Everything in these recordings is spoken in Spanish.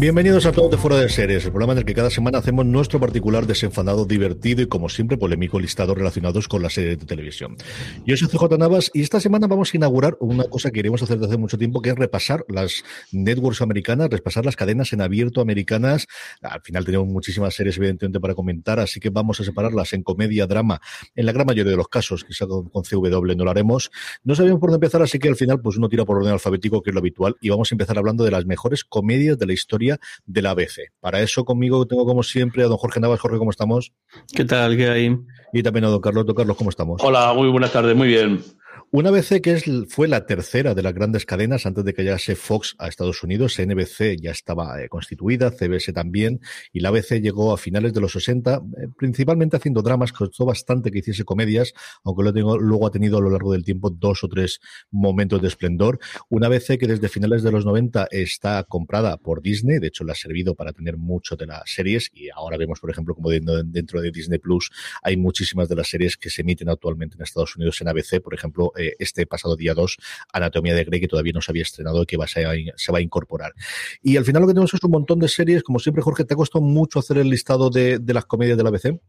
Bienvenidos a todos de Fuera de Series, el programa en el que cada semana hacemos nuestro particular desenfadado, divertido y, como siempre, polémico listado relacionados con la serie de televisión. Yo soy CJ Navas y esta semana vamos a inaugurar una cosa que queremos hacer desde hace mucho tiempo, que es repasar las networks americanas, repasar las cadenas en abierto americanas. Al final tenemos muchísimas series, evidentemente, para comentar, así que vamos a separarlas en comedia, drama, en la gran mayoría de los casos, quizá con, con CW no lo haremos. No sabíamos por dónde empezar, así que al final, pues uno tira por orden alfabético, que es lo habitual, y vamos a empezar hablando de las mejores comedias de la historia de la ABC. Para eso conmigo tengo como siempre a don Jorge Navas. Jorge, ¿cómo estamos? ¿Qué tal? ¿Qué hay? Y también a don Carlos. Don Carlos, ¿cómo estamos? Hola, muy buenas tardes, muy bien. Una ABC que es, fue la tercera de las grandes cadenas antes de que llegase Fox a Estados Unidos. NBC ya estaba eh, constituida, CBS también, y la ABC llegó a finales de los 60, eh, principalmente haciendo dramas, costó bastante que hiciese comedias, aunque lo tengo, luego ha tenido a lo largo del tiempo dos o tres momentos de esplendor. Una ABC que desde finales de los 90 está comprada por Disney, de hecho le ha servido para tener mucho de las series, y ahora vemos, por ejemplo, como dentro de Disney Plus hay muchísimas de las series que se emiten actualmente en Estados Unidos en ABC, por ejemplo, eh, este pasado día 2, Anatomía de Grey, que todavía no se había estrenado y que va, se, se va a incorporar. Y al final lo que tenemos es un montón de series, como siempre, Jorge, ¿te ha costado mucho hacer el listado de, de las comedias de la ABC?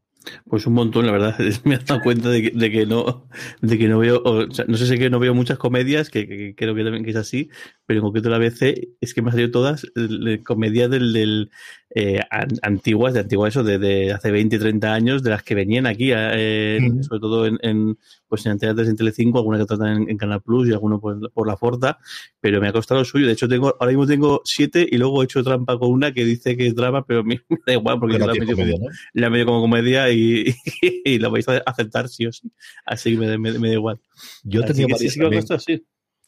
Pues un montón, la verdad. Me he dado cuenta de que, de que no, de que no veo, no sé si es que no veo muchas comedias, que, creo que también que es así, pero en concreto la ABC es que me han salido todas comedias del, del eh, antiguas, de antiguas eso, de, de, hace 20, 30 años, de las que venían aquí, eh, sobre todo en, en, pues en Antena 3 en Telecinco, algunas que tratan en, en, Canal Plus y algunos por, por, la Forta, pero me ha costado lo suyo. De hecho, tengo, ahora mismo tengo siete y luego he hecho trampa con una que dice que es drama, pero me, da igual porque la, la, medio comedia, como, ¿no? la medio como comedia y, y, la vais a aceptar sí o sí. Así que me, me, me da igual. Yo tenía varias sí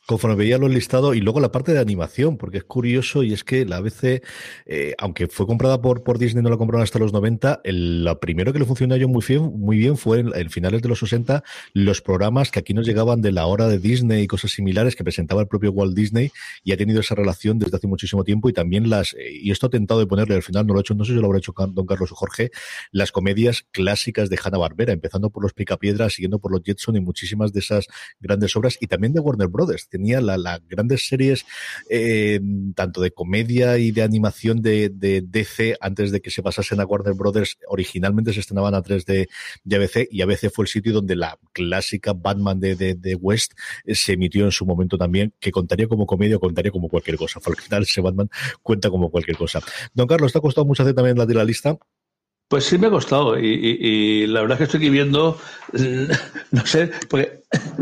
conforme veía los listados y luego la parte de animación, porque es curioso y es que la ABC, eh, aunque fue comprada por, por Disney, no la compraron hasta los 90, el, lo primero que le funcionó a ellos muy bien, muy bien fue en, en, finales de los 60 los programas que aquí nos llegaban de la hora de Disney y cosas similares que presentaba el propio Walt Disney y ha tenido esa relación desde hace muchísimo tiempo y también las, eh, y esto ha tentado de ponerle al final, no lo he hecho, no sé si lo habrá hecho don Carlos o Jorge, las comedias clásicas de Hanna-Barbera, empezando por los Picapiedras, siguiendo por los Jetson y muchísimas de esas grandes obras y también de Warner Brothers. Tenía la, la grandes series, eh, tanto de comedia y de animación de, de, DC, antes de que se pasasen a Warner Brothers, originalmente se estrenaban a tres de, de ABC, y ABC fue el sitio donde la clásica Batman de, de, de West eh, se emitió en su momento también, que contaría como comedia o contaría como cualquier cosa. Al final ese Batman cuenta como cualquier cosa. Don Carlos, ¿te ha costado mucho hacer también la de la lista? Pues sí me ha costado y, y, y, la verdad es que estoy aquí viendo, no sé, porque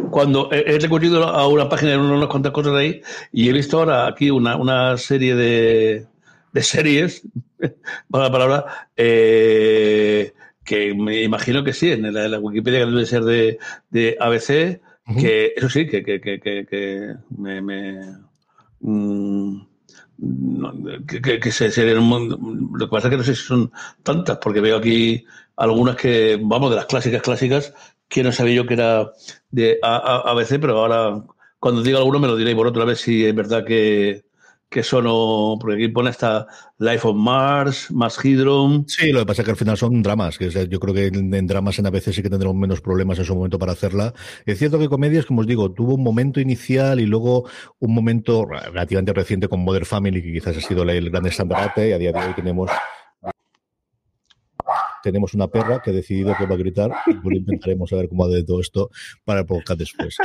cuando he, recurrido a una página de unas cuantas cosas ahí y he visto ahora aquí una, una serie de, de series, para la palabra, eh, que me imagino que sí, en la, en la Wikipedia que debe ser de, de ABC, uh -huh. que eso sí, que, que, que, que me... me mmm, que, que, se, se, lo que pasa es que no sé si son tantas, porque veo aquí algunas que, vamos, de las clásicas clásicas, que no sabía yo que era de ABC, pero ahora cuando diga alguno me lo diréis por otra vez si es verdad que, que son, porque aquí pone hasta Life on Mars, Más Hydron. Sí, lo que pasa es que al final son dramas, que yo creo que en, dramas en a veces sí que tendremos menos problemas en su momento para hacerla. Es cierto que comedias, como os digo, tuvo un momento inicial y luego un momento relativamente reciente con Mother Family, que quizás ha sido el gran estandarte, y a día de hoy tenemos tenemos una perra que ha decidido que va a gritar y pues intentaremos saber cómo va de todo esto para el podcast después.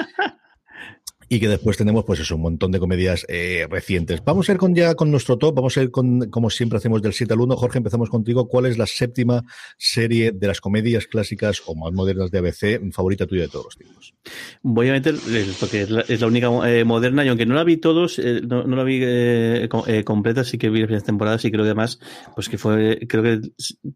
Y que después tenemos pues eso, un montón de comedias eh, recientes. Vamos a ir con ya con nuestro top, vamos a ir con, como siempre hacemos del 7 al 1. Jorge, empezamos contigo. ¿Cuál es la séptima serie de las comedias clásicas o más modernas de ABC favorita tuya de todos los tiempos? Voy a meter, eh, porque es la, única eh, moderna, y aunque no la vi todos, no, la vi completa, sí que vi las primeras temporadas y creo que además, pues que fue, creo que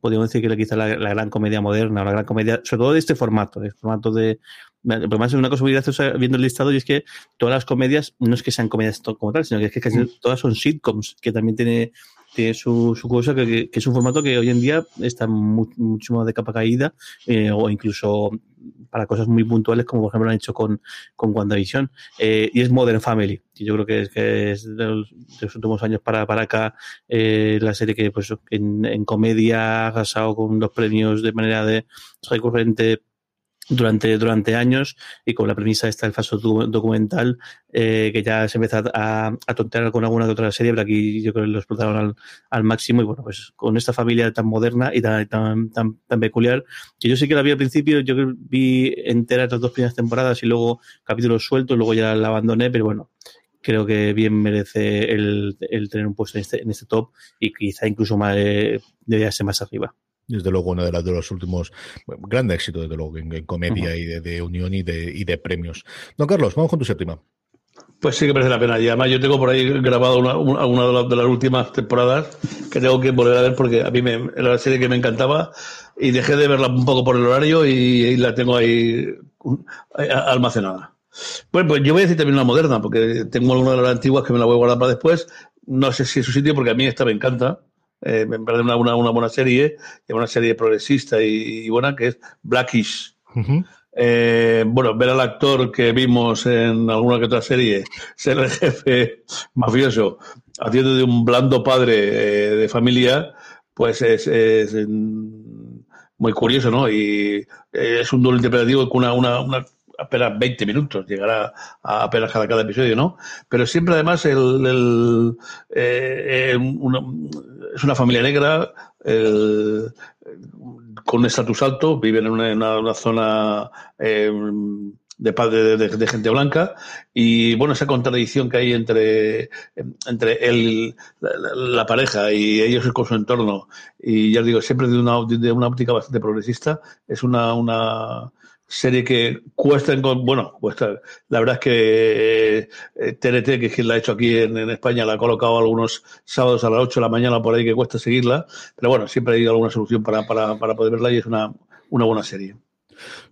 podríamos decir que era quizá la, la gran comedia moderna, o la gran comedia, sobre todo de este formato, de formato de Además, es una cosa muy graciosa viendo el listado y es que todas las comedias, no es que sean comedias como tal, sino que es que casi mm. todas son sitcoms, que también tiene, tiene su, su cosa, que, que, es un formato que hoy en día está mucho más de capa caída, eh, o incluso para cosas muy puntuales, como por ejemplo lo han hecho con, con WandaVision, eh, y es Modern Family. Y yo creo que es, que es de, los, últimos años para, para acá eh, la serie que pues en, en comedia ha casado con los premios de manera de recurrente durante, durante años y con la premisa esta del falso documental eh, que ya se empieza a, a tontear con alguna que otra serie, pero aquí yo creo que lo explotaron al, al máximo y bueno, pues con esta familia tan moderna y tan, tan, tan, tan, peculiar, que yo sí que la vi al principio, yo vi entera las dos primeras temporadas y luego capítulos sueltos, luego ya la abandoné, pero bueno, creo que bien merece el, el tener un puesto en este, en este top y quizá incluso más, eh, debería ser más arriba desde luego uno de, las, de los últimos grandes éxitos, desde luego, en, comedia y de, unión y de, y de premios. Don Carlos, vamos con tu séptima. Pues sí que merece la pena. Y además yo tengo por ahí grabado una, una, de, las, últimas temporadas que tengo que volver a ver porque a mí me, era la serie que me encantaba y dejé de verla un poco por el horario y, la tengo ahí almacenada. Bueno, pues yo voy a decir también una moderna porque tengo alguna de las antiguas que me la voy a guardar para después. No sé si es su sitio porque a mí esta me encanta eh, me parece una, una, una, buena serie, una serie progresista y, buena, que es Blackish. eh, bueno, ver al actor que vimos en alguna que otra serie ser el jefe mafioso haciendo de un blando padre eh, de familia, pues es, es, muy curioso, ¿no? Y es un duelo interpretativo con una, una, una apenas 20 minutos, llegará a apenas cada, cada episodio, ¿no? Pero siempre además el, eh, es una familia negra con estatus alto, viven en una, una, zona eh, de, padre de, de, gente blanca y bueno esa contradicción que hay entre entre el, la, pareja y ellos con su entorno y ya digo siempre de una, de una óptica bastante progresista es una, una serie que cuesta, bueno, cuesta, la verdad es que TNT, eh, que es quien la ha hecho aquí en, en, España, la ha colocado algunos sábados a las 8 de la mañana por ahí que cuesta seguirla, pero bueno, siempre hay alguna solución para, para, para poder verla y es una, una buena serie.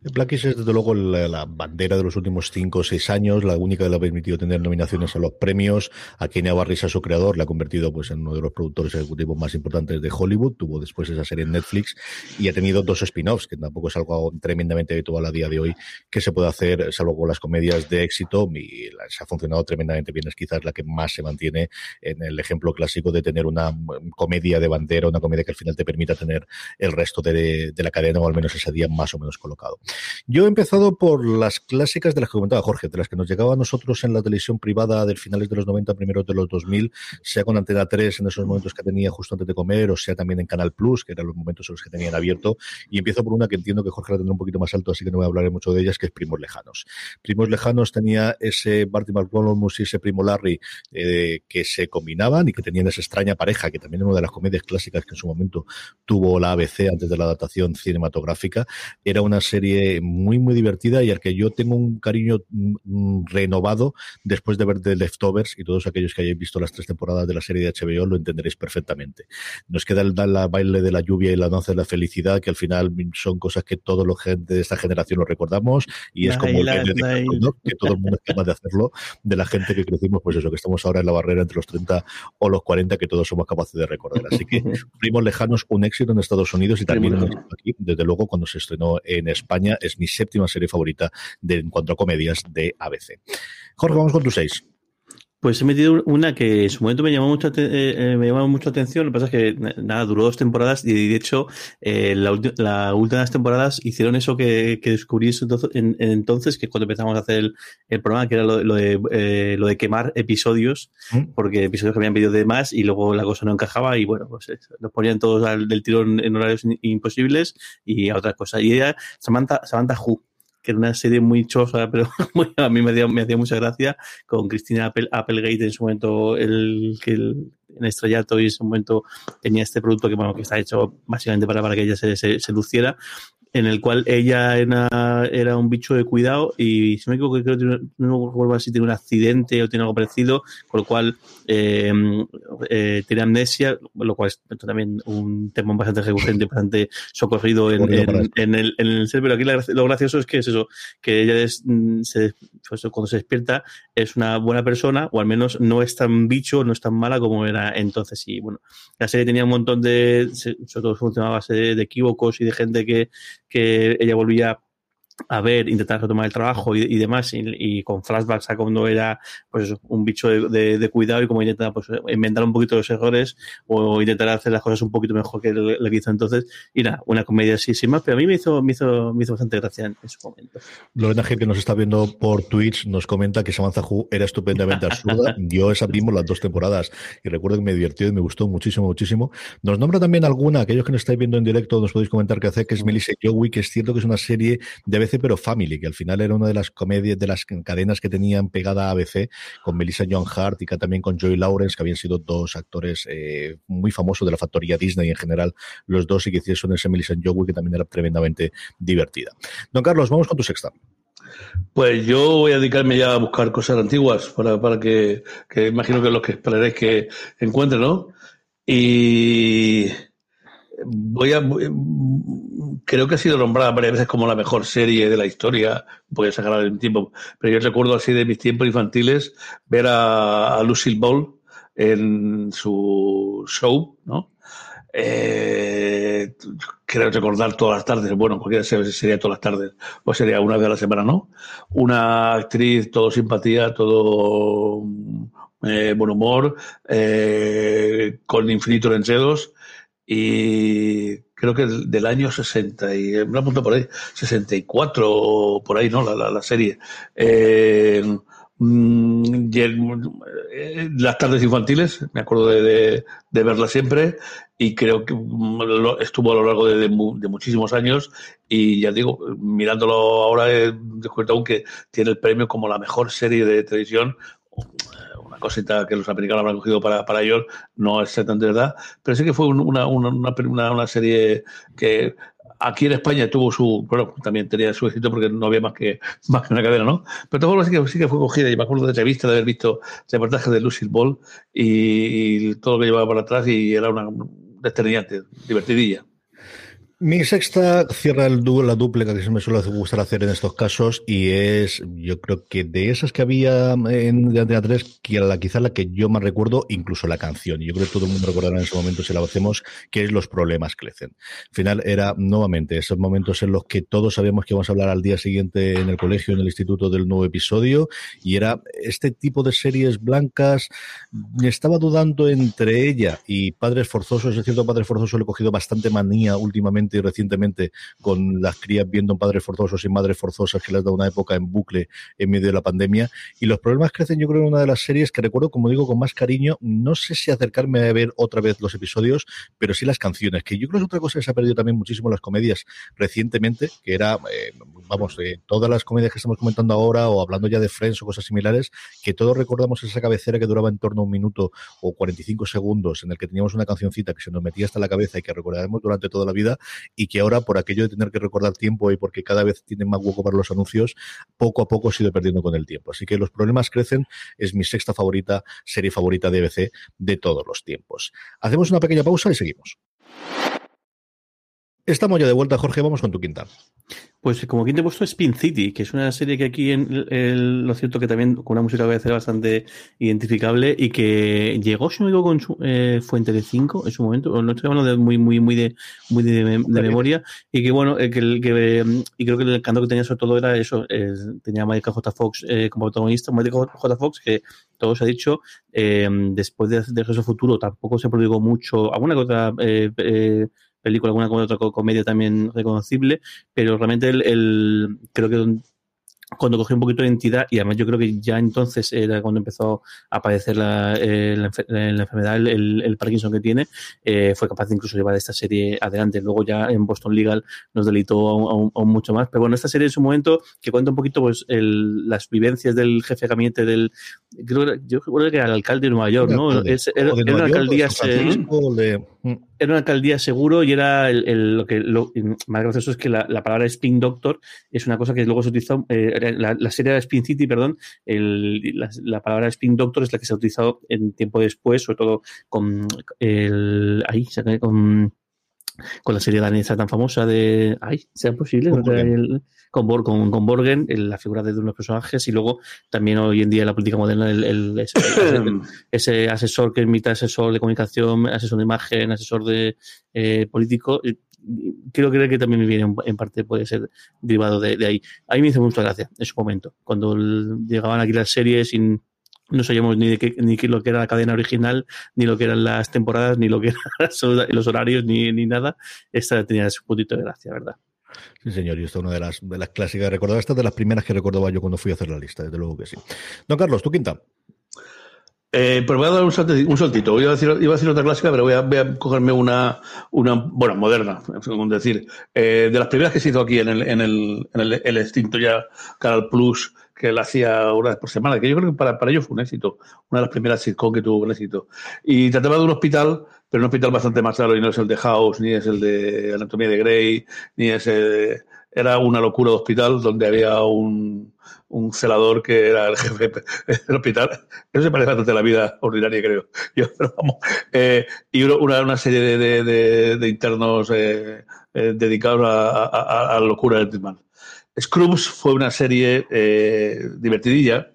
Blackish es desde luego la, bandera de los últimos cinco o seis años, la única que le ha permitido tener nominaciones a los premios. A Kenia Barris, a su creador, le ha convertido pues en uno de los productores ejecutivos más importantes de Hollywood. Tuvo después esa serie en Netflix y ha tenido dos spin-offs, que tampoco es algo tremendamente habitual a día de hoy que se puede hacer, salvo con las comedias de éxito. Y se ha funcionado tremendamente bien. Es quizás la que más se mantiene en el ejemplo clásico de tener una comedia de bandera, una comedia que al final te permita tener el resto de, de la cadena, o al menos ese día más o menos colocado. Yo he empezado por las clásicas de las que comentaba Jorge, de las que nos llegaba a nosotros en la televisión privada del finales de los 90, primeros de los 2000, sea con Antena 3 en esos momentos que tenía justo antes de comer, o sea también en Canal Plus, que eran los momentos en los que tenían abierto. Y empiezo por una que entiendo que Jorge la tendrá un poquito más alto, así que no voy a hablar mucho de ellas, que es Primos Lejanos. Primos Lejanos tenía ese Barty McCollum y ese Primo Larry eh, que se combinaban y que tenían esa extraña pareja, que también era una de las comedias clásicas que en su momento tuvo la ABC antes de la adaptación cinematográfica. Era una serie muy, muy divertida y al que yo tengo un cariño mm, renovado después de ver The Leftovers y todos aquellos que hayáis visto las tres temporadas de la serie de HBO lo entenderéis perfectamente. Nos queda el, el baile de la lluvia y la danza de la felicidad, que al final son cosas que todos los gente de esta generación lo recordamos y es como el ¿no? que todo el mundo es capaz de hacerlo, de la gente que crecimos, pues eso, que estamos ahora en la barrera entre los 30 o los 40, que todos somos capaces de recordar. Así que Primos Lejanos, un éxito en Estados Unidos y también aquí, desde luego, cuando se estrenó en España es mi séptima serie favorita de, en cuanto a comedias de ABC. Jorge, vamos con tu seis. Pues he metido una que en su momento me llamó mucho, eh, eh, me llamó mucho atención. Lo que pasa es que nada, duró dos temporadas y de hecho eh, la, la última de las temporadas hicieron eso que, que descubrí en, en entonces, que cuando empezamos a hacer el, el programa, que era lo, lo de, eh, lo de quemar episodios, ¿Mm? porque episodios que habían pedido de más y luego la cosa no encajaba y bueno, pues los ponían todos al, del tirón en horarios imposibles y a otras cosas. Y ella, Samantha, Samantha Hu, que era una serie muy chosa, pero a mí me hacía, mucha gracia, con Cristina Applegate en su momento, el que en estrellato y en ese momento tenía este producto que bueno que está hecho básicamente para, para que ella se, se luciera en el cual ella era, un bicho de cuidado y si me equivoco creo que no recuerdo si tiene un accidente o tiene algo parecido, con lo cual eh, eh, tiene amnesia, lo cual es también un tema bastante recurrente, bastante socorrido en, en, el, en el ser, pero aquí lo gracioso es que es eso, que ella es, mm, se, pues cuando se despierta es una buena persona o al menos no es tan bicho, no es tan mala como era entonces. Y bueno, la serie tenía un montón de, sobre todo funcionaba a base de equívocos y de gente que que ella volvía a ver, intentar retomar el trabajo y, demás, y, con flashbacks a cuando era pues un bicho de, cuidado y como intentaba pues, inventar un poquito los errores o intentar hacer las cosas un poquito mejor que lo que hizo entonces. Y nada, una comedia así sin más, pero a mí me hizo, me hizo, me hizo bastante gracia en, su momento. Lorena Gil, que nos está viendo por Twitch, nos comenta que Samantha Hu era estupendamente absurda. Yo esa vimos las dos temporadas y recuerdo que me divirtió y me gustó muchísimo, muchísimo. Nos nombra también alguna, aquellos que nos estáis viendo en directo, nos podéis comentar que hace, que es Melissa Joey, que es cierto que es una serie de pero Family, que al final era una de las comedias, de las cadenas que tenían pegada a ABC, con Melissa John Hart y que también con Joey Lawrence, que habían sido dos actores eh, muy famosos de la factoría Disney en general, los dos, y que hicieron ese Melissa Joey, que también era tremendamente divertida. Don Carlos, vamos con tu sexta. Pues yo voy a dedicarme ya a buscar cosas antiguas para, para que, que imagino que es lo que esperaréis que encuentre, ¿no? Y voy a creo que ha sido nombrada varias veces como la mejor serie de la historia. Voy a sacar el tiempo. Pero yo recuerdo así de mis tiempos infantiles ver a, Lucille Ball en su show no eh, creo recordar todas las tardes, bueno, cualquiera sería todas las tardes, o sería una vez a la semana, ¿no? Una actriz, todo simpatía, todo eh, buen humor, eh, con infinitos enredos, y creo que del año 60, y me apunto por ahí, 64 por ahí, ¿no? La, la, serie. Eh, mm, eh, las tardes infantiles, me acuerdo de, de, verla siempre y creo que mm, estuvo a lo largo de, de, muchísimos años y ya digo, mirándolo ahora he descubierto aún que tiene el premio como la mejor serie de televisión cosita que los americanos habrán cogido para, para ellos, no es de verdad, pero sí que fue una, una, una, una serie que aquí en España tuvo su, bueno, también tenía su éxito porque no había más que, más que una cadena, ¿no? Pero todo sí que, sí que fue cogida y me acuerdo de entrevista de haber visto reportaje de Lucille Ball y, todo lo que llevaba para atrás y era una determinante, divertidilla. Mi sexta cierra el la dupleca que se me suele gustar hacer en estos casos y es, yo creo que de esas que había en de Antena 3, quizá la que yo más recuerdo, incluso la canción. Y yo creo que todo el mundo recordará en ese momento si la hacemos, que es Los problemas crecen. Al final era nuevamente esos momentos en los que todos sabíamos que íbamos a hablar al día siguiente en el colegio, en el instituto del nuevo episodio y era este tipo de series blancas. Estaba dudando entre ella y Padres Forzosos. Es cierto, Padres Forzosos le he cogido bastante manía últimamente y recientemente con las crías viendo padres forzosos y madres forzosas que les da una época en bucle en medio de la pandemia. Y los problemas crecen, yo creo, en una de las series que recuerdo, como digo, con más cariño. No sé si acercarme a ver otra vez los episodios, pero sí las canciones, que yo creo que es otra cosa que se ha perdido también muchísimo las comedias recientemente, que era, eh, vamos, eh, todas las comedias que estamos comentando ahora o hablando ya de Friends o cosas similares, que todos recordamos esa cabecera que duraba en torno a un minuto o 45 segundos, en el que teníamos una cancioncita que se nos metía hasta la cabeza y que recordaremos durante toda la vida y que ahora por aquello de tener que recordar tiempo y porque cada vez tienen más hueco para los anuncios, poco a poco se ha ido perdiendo con el tiempo. Así que los problemas crecen, es mi sexta favorita, serie favorita de BBC de todos los tiempos. Hacemos una pequeña pausa y seguimos. Estamos ya de vuelta, Jorge, vamos con tu quinta. Pues como quinta he puesto Spin City, que es una serie que aquí en el, lo cierto que también con una música a bastante identificable y que llegó, si no digo, con su, eh, Fuente de 5 en su momento, no estoy hablando de muy, muy, muy de, muy de, memoria, y que bueno, eh, que, que, y creo que el canto que tenía sobre todo era eso, eh, tenía a Michael J. Fox eh, como protagonista, Michael J. Fox, que todo se ha dicho, eh, después de, de Regreso Futuro tampoco se prodigó mucho, alguna cosa eh, eh, película, alguna otra comedia también reconocible, pero realmente el, creo que cuando cogió un poquito de entidad y además yo creo que ya entonces era cuando empezó a padecer la, eh, la, enfermedad, el, el, Parkinson que tiene, eh, fue capaz de incluso llevar esta serie adelante. Luego ya en Boston Legal nos delitó aún, mucho más. Pero bueno, esta serie en su momento que cuenta un poquito pues el, las vivencias del jefe de gabinete del, creo, yo creo que era el alcalde de Nueva York, ¿no? era, una alcaldía era una alcaldía seguro y era el, lo que lo más gracioso es que la, palabra Spin Doctor es una cosa que luego se utilizó, eh, la, la, serie de Spin City, perdón, la, palabra Spin Doctor es la que se ha utilizado en tiempo después, sobre todo con el ahí, con con la serie danesa tan famosa de. ¡Ay! ¿Sea posible? con, con, con, Borgen, la figura de unos personajes, y luego también hoy en día en la política moderna, el, ese, asesor que es mitad asesor de comunicación, asesor de imagen, asesor de eh, político. Creo, creo que también me viene en parte, puede ser derivado de, ahí. A mí me hizo mucha gracia en su momento, cuando llegaban aquí las series sin no sabíamos ni de qué, ni lo que era la cadena original, ni lo que eran las temporadas, ni lo que eran los horarios, ni, ni nada. Esta tenía su puntito de gracia, ¿verdad? Sí, señor, y esta es una de las, de las clásicas de recordar. Esta de las primeras que recordaba yo cuando fui a hacer la lista, desde luego que sí. Don Carlos, tu quinta. Eh, pues voy a dar un, saltito, un saltito. Iba a, decir, iba a decir otra clásica, pero voy a, voy a cogerme una, una, bueno, moderna, según decir. Eh, de las primeras que se hizo aquí en el, en el, en el, el extinto ya Canal Plus, que él hacía una vez por semana, que yo creo que para, para ellos fue un éxito, una de las primeras sitcom que tuvo un éxito. Y trataba de un hospital, pero un hospital bastante más claro, y no es el de House, ni es el de Anatomía de Grey, ni es el, era una locura de hospital donde había un, un celador que era el jefe del hospital. Eso se parece bastante a la vida ordinaria, creo. Yo, pero vamos. Eh, y una, una serie de, de, internos eh, eh, dedicados a, a, a, locura del. Scrubs fue una serie eh, divertidilla.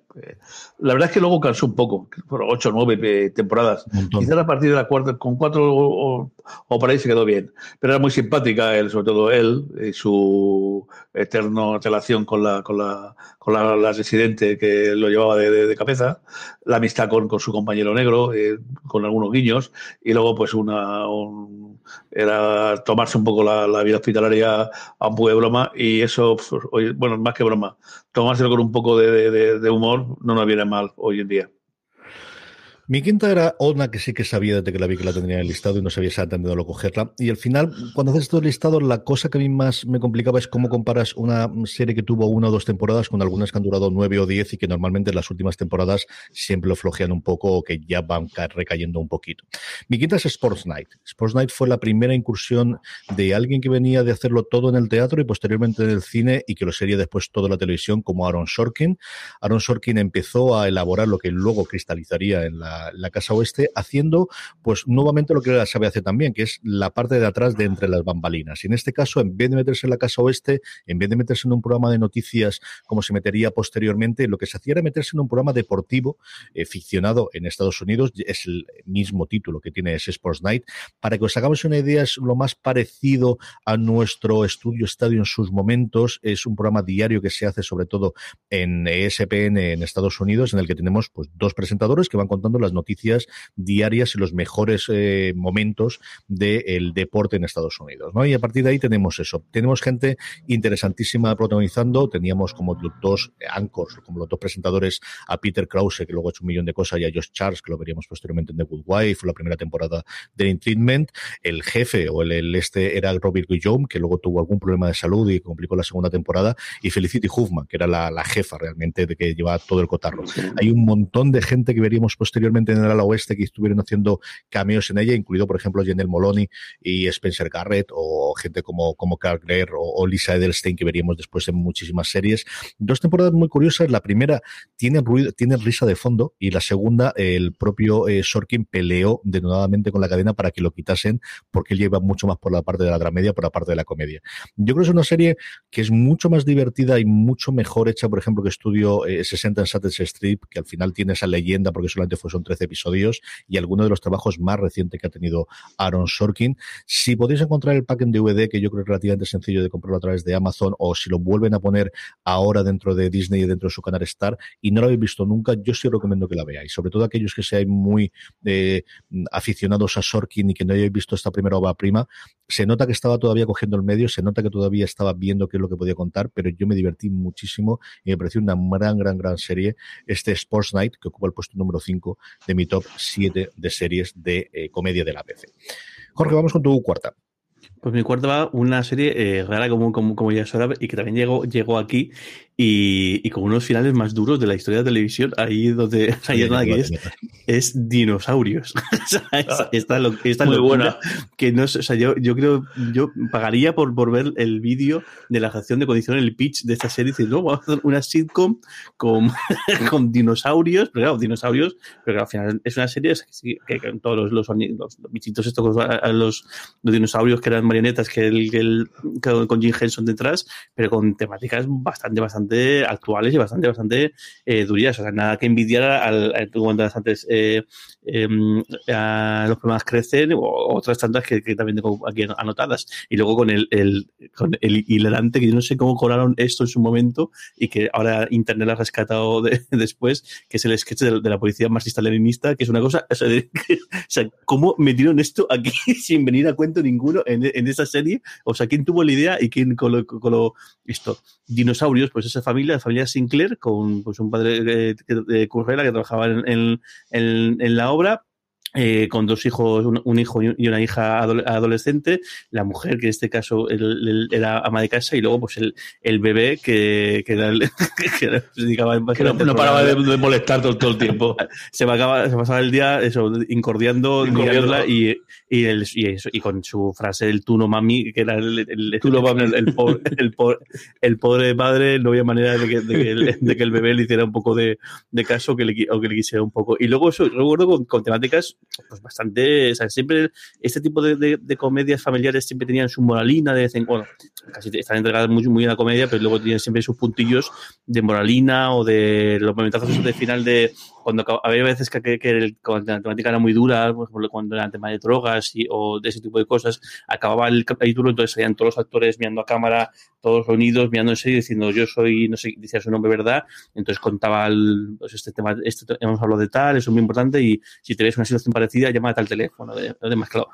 La verdad es que luego cansó un poco, ocho o nueve eh, temporadas. Quizás a partir de la cuarta, con cuatro o, por ahí se quedó bien. Pero era muy simpática, él, sobre todo él, y su eterna relación con la, con la, con la, residente que lo llevaba de, cabeza, la amistad con, con su compañero negro, eh, con algunos guiños, y luego pues una, un, era tomarse un poco la, vida hospitalaria a un poco de broma y eso, pues, bueno, más que broma, tomárselo con un poco de, humor no nos viene mal hoy en día. Mi quinta era una que sí que sabía desde que la vi que la tendría en el listado y no sabía exactamente dónde cogerla. Y al final, cuando haces estos listados, la cosa que a mí más me complicaba es cómo comparas una serie que tuvo una o dos temporadas con algunas que han durado nueve o diez y que normalmente en las últimas temporadas siempre lo flojean un poco o que ya van recayendo un poquito. Mi quinta es Sports Night. Sports Night fue la primera incursión de alguien que venía de hacerlo todo en el teatro y posteriormente en el cine y que lo sería después toda la televisión como Aaron Sorkin. Aaron Sorkin empezó a elaborar lo que luego cristalizaría en la la, Casa Oeste, haciendo pues nuevamente lo que la sabe hacer también, que es la parte de atrás de entre las bambalinas. Y en este caso, en vez de meterse en la Casa Oeste, en vez de meterse en un programa de noticias como se metería posteriormente, lo que se hacía era meterse en un programa deportivo eh, ficcionado en Estados Unidos, es el mismo título que tiene ese Sports Night, para que os hagamos una idea, es lo más parecido a nuestro estudio estadio en sus momentos, es un programa diario que se hace sobre todo en ESPN en Estados Unidos, en el que tenemos pues dos presentadores que van contando las noticias diarias y los mejores eh, momentos del deporte en Estados Unidos. ¿no? Y a partir de ahí tenemos eso. Tenemos gente interesantísima protagonizando. Teníamos como los dos anchors, como los dos presentadores, a Peter Krause, que luego ha hecho un millón de cosas, y a Josh Charles, que lo veríamos posteriormente en The Good Wife, la primera temporada de In Treatment. El jefe o el, este era Robert Guillaume, que luego tuvo algún problema de salud y complicó la segunda temporada. Y Felicity Huffman, que era la, la jefa realmente de que llevaba todo el cotarro. Hay un montón de gente que veríamos posteriormente en el ala oeste que estuvieron haciendo cameos en ella, incluido, por ejemplo, Janelle Moloney y Spencer Garrett, o gente como, como Carl Greer o, Lisa Edelstein, que veríamos después en muchísimas series. Dos temporadas muy curiosas. La primera tiene ruido, tiene risa de fondo, y la segunda, el propio eh, Sorkin peleó denodadamente con la cadena para que lo quitasen, porque él lleva mucho más por la parte de la dramedia, por la parte de la comedia. Yo creo que es una serie que es mucho más divertida y mucho mejor hecha, por ejemplo, que estudio 60 eh, en Saturday Strip, que al final tiene esa leyenda, porque solamente fue son son 13 episodios y alguno de los trabajos más recientes que ha tenido Aaron Sorkin. Si podéis encontrar el pack en DVD, que yo creo que es relativamente sencillo de comprarlo a través de Amazon, o si lo vuelven a poner ahora dentro de Disney y dentro de su canal Star y no lo habéis visto nunca, yo sí recomiendo que la veáis. Sobre todo aquellos que seáis muy eh, aficionados a Sorkin y que no hayáis visto esta primera obra prima, se nota que estaba todavía cogiendo el medio, se nota que todavía estaba viendo qué es lo que podía contar, pero yo me divertí muchísimo y me pareció una gran, gran, gran serie. Este Sports Night, que ocupa el puesto número 5 de mi top 7 de series de eh, comedia de la PC. Jorge, vamos con tu cuarta. Pues mi cuarta va una serie eh, rara como, como, como ya es y que también llegó, llegó aquí y, con unos finales más duros de la historia de televisión, ahí donde ahí nada que es, es dinosaurios. esta, lo, esta Muy buena. Que no, o sea, yo, yo creo, yo pagaría por, por ver el vídeo de la acción de condición, el pitch de esta serie, diciendo, no, vamos a hacer una sitcom con, con dinosaurios, pero claro, dinosaurios, pero al final es una serie que, con todos los, los, bichitos estos, los, los, dinosaurios que eran marionetas, que, el, el, con Jim Henson detrás, pero con temáticas bastante, bastante actuales y bastante, bastante eh, durías. O sea, nada que envidiar al, al antes, eh, em, a los problemas crecen, o otras tantas que, también tengo aquí anotadas. Y luego con el, el, con el hilarante, que yo no sé cómo cobraron esto en su momento y que ahora Internet ha rescatado después, que es el sketch de, la policía marxista-leninista, que es una cosa, o sea, ¿cómo metieron esto aquí sin venir a cuento ninguno en, en esa serie? O sea, ¿quién tuvo la idea y quién colocó esto? Dinosaurios, pues esa familia, la familia Sinclair, con pues, un padre de, de, Currela que trabajaba en, en, en la obra eh, con dos hijos, un, hijo y una hija adolescente, la mujer, que en este caso era ama de casa, y luego pues el, el bebé que, que, era el, que, no, paraba de, molestar todo, el tiempo. se, pasaba, se pasaba el día eso, incordiando, y, y, el, y, eso, y con su frase el tú no mami, que era el, el, tú no mami, el, pobre, el, pobre, el pobre padre, no había manera de que, de que, el, de que el bebé le hiciera un poco de, de caso que le, o que le quisiera un poco. Y luego eso, recuerdo con, con temáticas pues bastante, o sea, siempre este tipo de, comedias familiares siempre tenían su moralina de vez en cuando, casi están entregadas muy, muy a la comedia, pero luego tienen siempre sus puntillos de moralina o de los momentazos de final de cuando había veces que, que, que la temática era muy dura, por ejemplo, cuando era el tema de drogas y, o de ese tipo de cosas, acababa el capítulo, entonces salían todos los actores mirando a cámara, todos reunidos, mirándose y diciendo yo soy, no sé, decía su nombre verdad, entonces contaba el, pues este tema, este, hemos hablado de tal, eso es muy importante y si te ves una situación parecida, llámate al teléfono, además, claro,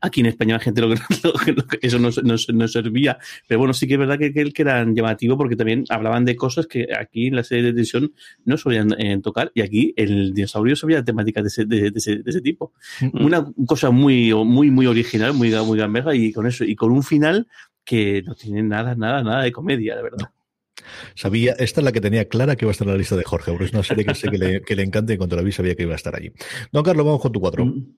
Aquí en España la gente lo, que eso no, no, servía. Pero bueno, sí que es verdad que, que, que eran llamativo porque también hablaban de cosas que aquí en la serie de televisión no solían eh, tocar. Y aquí el dinosaurio sabía temáticas de ese, de, ese, de ese tipo. Una cosa muy, muy, muy original, muy, muy gamberra y con eso, y con un final que no tiene nada, nada, nada de comedia, de verdad. Sabía, esta es la que tenía clara que iba a estar en la lista de Jorge, porque es una serie que sé que le, que le encanta y cuando la vi sabía que iba a estar allí. Don Carlos, vamos con tu cuatro. Mm.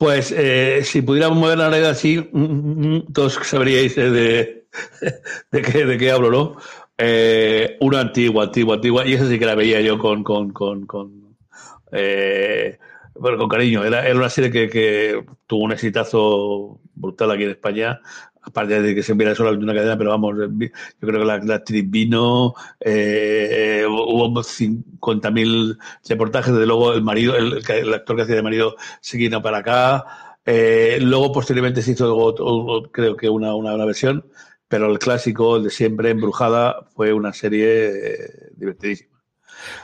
Pues eh, si pudiéramos mover la red así, mm, mm, mm, todos sabríais de, de, qué, de qué hablo, ¿no? Eh, una antigua, antigua, antigua, y esa sí que la veía yo con, con, con, con eh, bueno, con cariño. Era, era una serie que, que, tuvo un exitazo brutal aquí en España aparte de que se viera solo una cadena, pero vamos, yo creo que la, actriz vino, eh, hubo 50.000 reportajes, desde luego el marido, el, actor que hacía de marido se vino para acá, eh, luego posteriormente se hizo creo que una, una, una, versión, pero el clásico, el de siempre, Embrujada, fue una serie eh, divertidísima.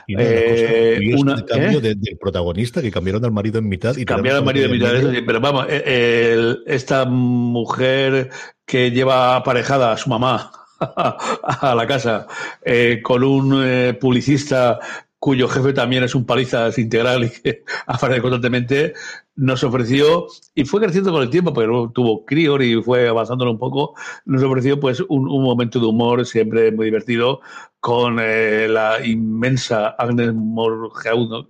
Y eh, un cambio del protagonista que cambiaron al marido en mitad. y Cambiaron al marido en mitad, eso sí, pero vamos, eh, esta mujer que lleva aparejada a su mamá a la casa eh, con un eh, publicista cuyo jefe también es un palizas integral y que aparece constantemente, nos ofreció, y fue creciendo con el tiempo, pero tuvo crior y fue avanzándolo un poco, nos ofreció pues un, un momento de humor siempre muy divertido con eh, la inmensa Agnes Morgeau, ¿no?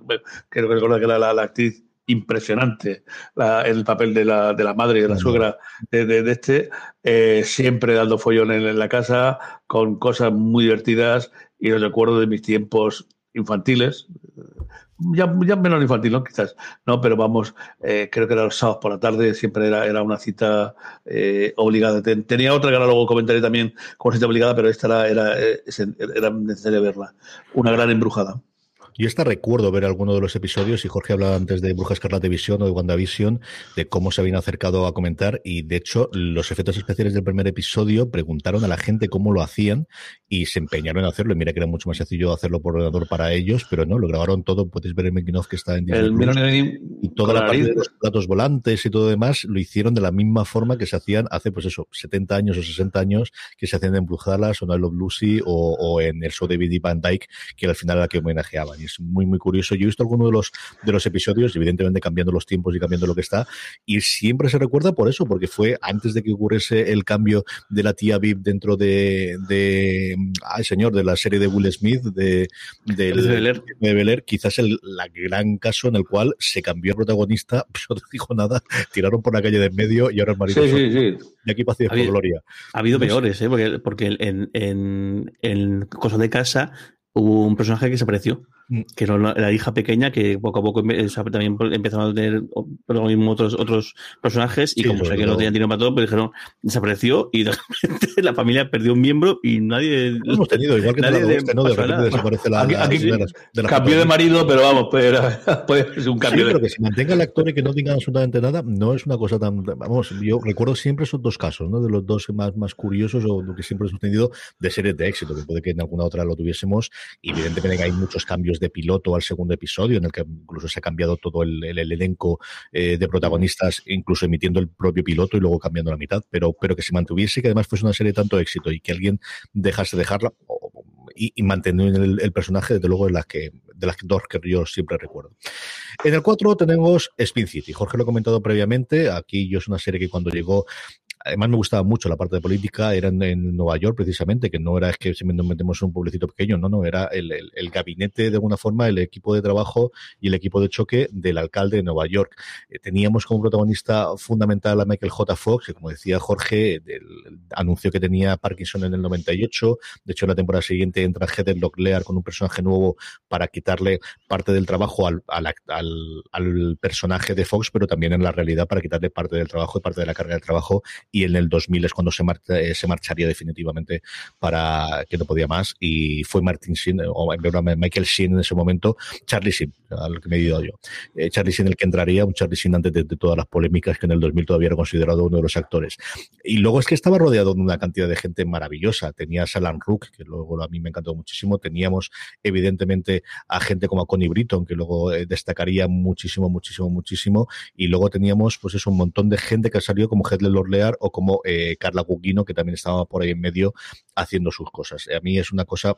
que recuerdo que era la, la actriz impresionante la, el papel de la, de la madre y de la suegra de, de, de este, eh, siempre dando follón en, en, la casa, con cosas muy divertidas y los recuerdo de mis tiempos infantiles, ya, ya menos infantil. Quizás, ¿no? Pero vamos, eh, creo que era los sábados por la tarde, siempre era, era una cita eh, obligada. Tenía otra que ahora luego comentaré también como cita obligada, pero esta era, era, era necesario verla. Una gran embrujada. Yo esta recuerdo ver alguno de los episodios y Jorge hablaba antes de Bruja Escarlata Visión o de WandaVision, de cómo se habían acercado a comentar y de hecho los efectos especiales del primer episodio preguntaron a la gente cómo lo hacían y se empeñaron en hacerlo. Mira que era mucho más sencillo hacerlo por ordenador para ellos, pero no, lo grabaron todo. Podéis ver el making que está en Disney y toda la parte de los platos volantes y todo demás lo hicieron de la misma forma que se hacían hace, pues eso, 70 años o 60 años que se hacían en Brujalas o en I Love Lucy o, en el show de Billy Van Dyke, que al final era la que homenajeaban. Y es muy, muy curioso. Yo he visto algunos de los, de los episodios, evidentemente cambiando los tiempos y cambiando lo que está, y siempre se recuerda por eso, porque fue antes de que ocurriese el cambio de la tía Viv dentro de, de ay señor, de la serie de Will Smith, de, de, de Bel quizás el la gran caso en el cual se cambió el protagonista, no te dijo nada, tiraron por la calle de en medio y ahora el marido. Sí, sí, sí. Y aquí pasó por gloria. Ha habido peores, ¿eh? porque, porque en, en, en Cosas de Casa hubo un personaje que se apareció. Mm. que era la hija pequeña que poco a poco también empezaron a tener otros, otros personajes y como sé que no tenían dinero para todo, pues dijeron, desapareció y de repente la familia perdió un miembro y nadie... Lo hemos tenido, igual que nadie de, ¿no? de repente desaparece la... Aquí, de cambio de marido, pero vamos, pero, puede ser un cambio sí, pero que se mantenga el actor y que no diga absolutamente nada, no es una cosa tan... Vamos, yo recuerdo siempre esos dos casos, ¿no? De los dos más, más curiosos o lo que siempre hemos tenido de series de éxito, que puede que en alguna otra lo tuviésemos y evidentemente hay muchos cambios de piloto al segundo episodio, en el que incluso se ha cambiado todo el, elenco eh, de protagonistas, incluso emitiendo el propio piloto y luego cambiando la mitad, pero, pero que se mantuviese, que además fuese una serie de tanto éxito y que alguien dejase dejarla y, y manteniendo el, personaje, desde luego, de las que de las dos que yo siempre recuerdo. En el 4 tenemos Spin City. Jorge lo ha comentado previamente. Aquí yo es una serie que cuando llegó además me gustaba mucho la parte de política, era en, Nueva York precisamente, que no era es que si nos metemos un pueblecito pequeño, no, no, era el, gabinete de alguna forma, el equipo de trabajo y el equipo de choque del alcalde de Nueva York. Eh, teníamos como protagonista fundamental a Michael J. Fox, que como decía Jorge, anunció que tenía Parkinson en el 98, de hecho en la temporada siguiente entra Heather Locklear con un personaje nuevo para quitarle parte del trabajo al, al, al personaje de Fox, pero también en la realidad para quitarle parte del trabajo y parte de la carga del trabajo y en el 2000 es cuando se, eh, se marcharía definitivamente para que no podía más y fue Martin Sheen, o Michael Sheen en ese momento, Charlie Sheen, al que me he ido yo. Eh, Charlie Sheen el que entraría, un Charlie Sheen antes de, todas las polémicas que en el 2000 todavía era considerado uno de los actores. Y luego es que estaba rodeado de una cantidad de gente maravillosa. Tenías a Alan Rook, que luego a mí me encantó muchísimo. Teníamos, evidentemente, a gente como a Connie Britton, que luego eh, destacaría muchísimo, muchísimo, muchísimo. Y luego teníamos, pues eso, un montón de gente que ha salido como Headley Lorlear como eh, Carla Gugino, que también estaba por ahí en medio haciendo sus cosas. A mí es una cosa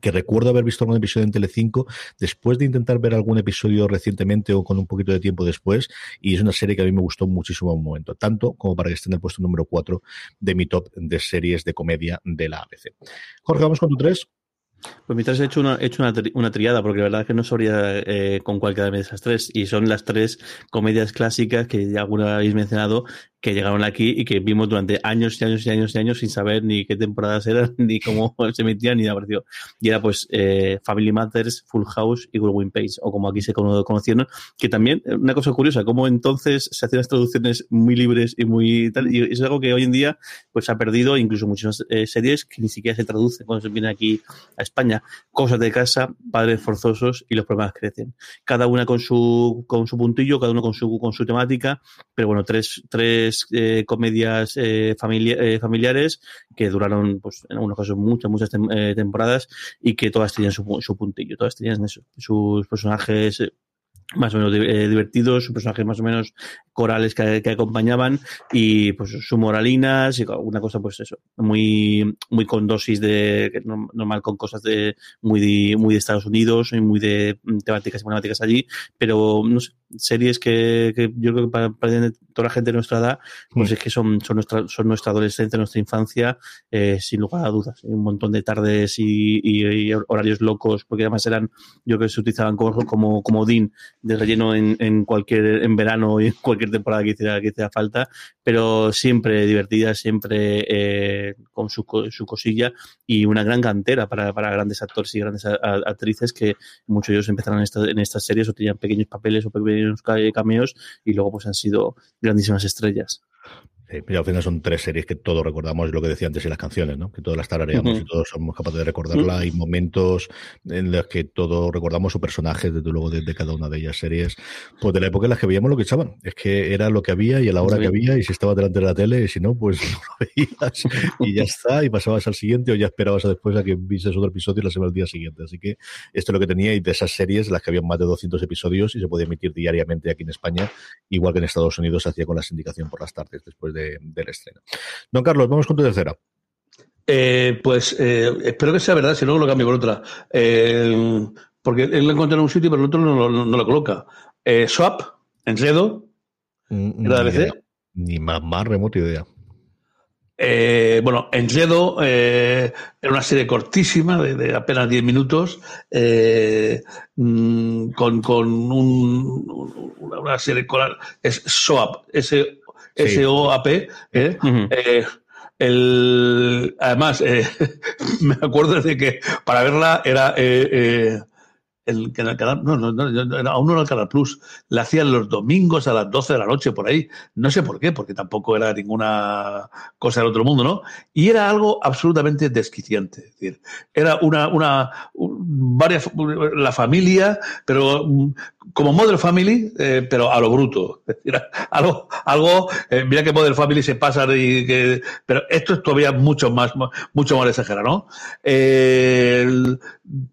que recuerdo haber visto algún episodio en Telecinco después de intentar ver algún episodio recientemente o con un poquito de tiempo después y es una serie que a mí me gustó muchísimo en un momento, tanto como para que esté en el puesto número 4 de mi top de series de comedia de la ABC. Jorge, vamos con tu 3. Pues mientras he hecho una, he hecho una, una triada, porque la verdad es que no sabría eh, con cualquiera de esas tres, y son las tres comedias clásicas que ya alguna habéis mencionado, que llegaron aquí y que vimos durante años y años y años y años sin saber ni qué temporadas eran, ni cómo se emitían, ni nada parecido. Y era pues eh, Family Matters, Full House y Win Page, o como aquí se conocieron, que también, eh, una cosa curiosa, como entonces se hacían las traducciones muy libres y muy tal, y es algo que hoy en día pues ha perdido, incluso muchas eh, series que ni siquiera se traducen cuando se viene aquí a España. Cosas de casa, padres forzosos y los problemas crecen. Cada una con su, con su puntillo, cada uno con su, con su temática, pero bueno, tres, tres eh, comedias eh, eh, familiares que duraron, pues, en algunos casos, muchas, muchas temporadas y que todas tenían su, su puntillo, todas tenían sus personajes más o menos divertidos, sus personajes más o menos corales que, acompañaban y pues su moralinas y alguna cosa pues eso, muy, muy con dosis de, normal con cosas de muy de, muy de Estados Unidos y muy de temáticas y matemáticas allí, pero no sé, series que, que yo creo que para, toda la gente de nuestra edad, pues mm. es que son, son, nuestra, son nuestra adolescencia, nuestra infancia, eh, sin lugar a dudas. Un montón de tardes y, y, horarios locos, porque además eran, yo creo que se utilizaban como, como, como DIN de relleno en, en cualquier, en verano y en cualquier temporada que hiciera, que hiciera falta, pero siempre divertida, siempre eh, con su, su cosilla y una gran cantera para, para grandes actores y grandes actrices que muchos de ellos empezaron en, esta, en estas series o tenían pequeños papeles o pequeños cameos y luego pues han sido grandísimas estrellas. Sí, al final son tres series que todos recordamos, lo que decía antes, y las canciones, ¿no? Que todas las tarareamos y todos somos capaces de recordarla. Hay momentos en los que todos recordamos su personaje, desde luego, de, cada una de ellas series. Pues de la época en la que veíamos lo que echaban. Es que era lo que había y a la hora que había, y si estaba delante de la tele, y si no, pues no lo veías y ya está, y pasabas al siguiente, o ya esperabas después a que vieses otro episodio y la semana al día siguiente. Así que esto es lo que tenía, y de esas series, las que habían más de 200 episodios y se podía emitir diariamente aquí en España, igual que en Estados Unidos se hacía con la sindicación por las tardes después de del estreno. Don Carlos, vamos con tu tercera. Eh, pues eh, espero que sea verdad, si no lo cambio por otra. Eh, porque él lo encontró en un sitio, pero el otro no, no, lo coloca. Swap, Enredo, mm, ¿era de Ni más, más remota idea. bueno, Enredo era una serie cortísima, de, apenas 10 minutos, mm, con, con un, una serie coral. Es SOAP, S SOAP. ¿eh? eh, el, además, eh, me acuerdo de que para verla era eh, el, el canal, no, no, no, aún no era el Canal Plus, la hacían los domingos a las 12 de la noche por ahí. No sé por qué, porque tampoco era ninguna cosa del otro mundo, ¿no? Y era algo absolutamente desquiciante. Es decir, era una, una, varias, la familia, pero mm, como Model Family, eh, pero a lo bruto. Algo, algo eh, mira que Model Family se pasa y que, pero esto es todavía mucho más, mucho más exagerado, ¿no? Eh,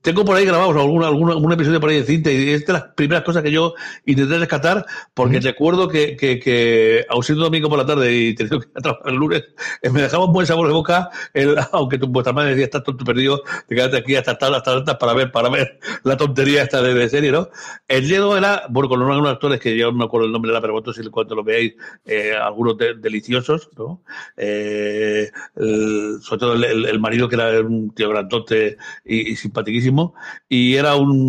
tengo por ahí grabados algún, algún, episodio por ahí de cinta y es de las primeras cosas que yo intenté rescatar porque recuerdo que, que, que domingo por la tarde y teniendo que trabajar el lunes, me dejaba un buen sabor de boca, el, aunque tu, vuestra madre decía, estás tonto perdido, te quedaste aquí hasta hasta, hasta, para ver, para ver la tontería esta de, serie, ¿no? El dedo era, bueno, con unos actores que yo no me acuerdo el nombre de la, pero vosotros si cuando lo veáis, eh, algunos deliciosos, ¿no? Eh, sobre todo el, marido que era un tío grandote y, y y era un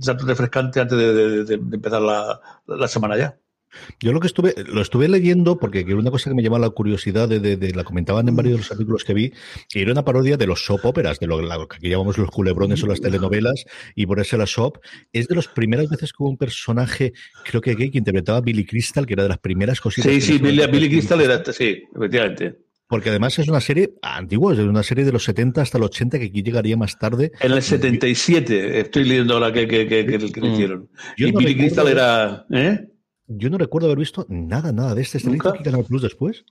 dato refrescante antes de, empezar la, semana ya. Yo lo que estuve, lo estuve leyendo porque una cosa que me llamaba la curiosidad de, la comentaban en varios de los artículos que vi, que era una parodia de los soap operas, de lo, que aquí llamamos los culebrones o las telenovelas, y por eso la soap, es de las primeras veces que hubo un personaje, creo que gay, que interpretaba a Billy Crystal, que era de las primeras cositas. Sí, sí, Billy, Billy Crystal era, sí, efectivamente. Porque además es una serie antigua, es una serie de los 70 hasta el 80 que aquí llegaría más tarde. En el 77, estoy leyendo ahora que, que, que, que, que mm. hicieron. y Billy Crystal era. ¿eh? Yo no recuerdo haber visto nada, nada de este. ¿Este aquí Canal Plus después?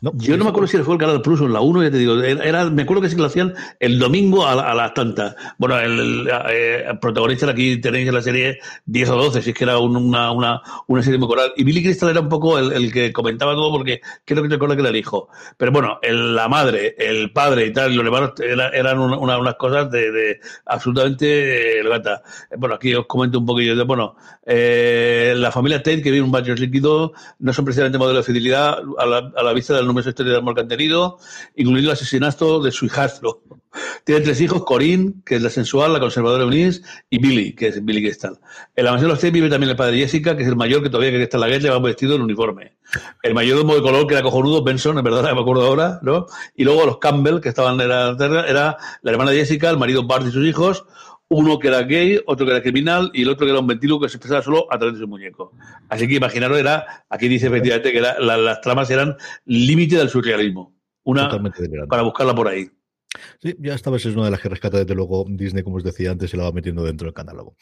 Yo no me acuerdo si fue el Canal Plus o la 1, ya te digo. Era, me acuerdo que sí que lo hacían el domingo a, las tantas. Bueno, el, eh, protagonista aquí tenéis en la serie 10 o 12, si es que era una, una, una serie muy coral. Y Billy Crystal era un poco el, que comentaba todo porque creo que te acuerdas que era el hijo. Pero bueno, la madre, el padre y tal, los hermanos eran unas cosas de, de absolutamente eh, gata. Bueno, aquí os comento un poquillo. De, bueno, eh, la familia Tate, que vive un baño líquido, no son precisamente modelo de fidelidad a la, a la vista del numerosa historia de amor que han tenido, incluido el asesinato de su hijastro. Tiene tres hijos, Corinne, que es la sensual, la conservadora Eunice, y Billy, que es Billy Gestal. En la mansión de los vive también el padre Jessica, que es el mayor que todavía que está en la guerra, lleva vestido en uniforme. El mayordomo de color, que era cojonudo, Benson, en verdad, me acuerdo ahora, ¿no? Y luego los Campbell, que estaban en la tierra, era la hermana de Jessica, el marido Bart y sus hijos, uno que era gay, otro que era criminal y el otro que era un ventilo que se expresaba solo a través de su muñeco. Así que imaginaros, era, aquí dice efectivamente que las tramas eran límite del surrealismo. Una para buscarla por ahí. Sí, ya esta vez es una de las que rescata desde luego Disney, como os decía antes, y la va metiendo dentro del catálogo.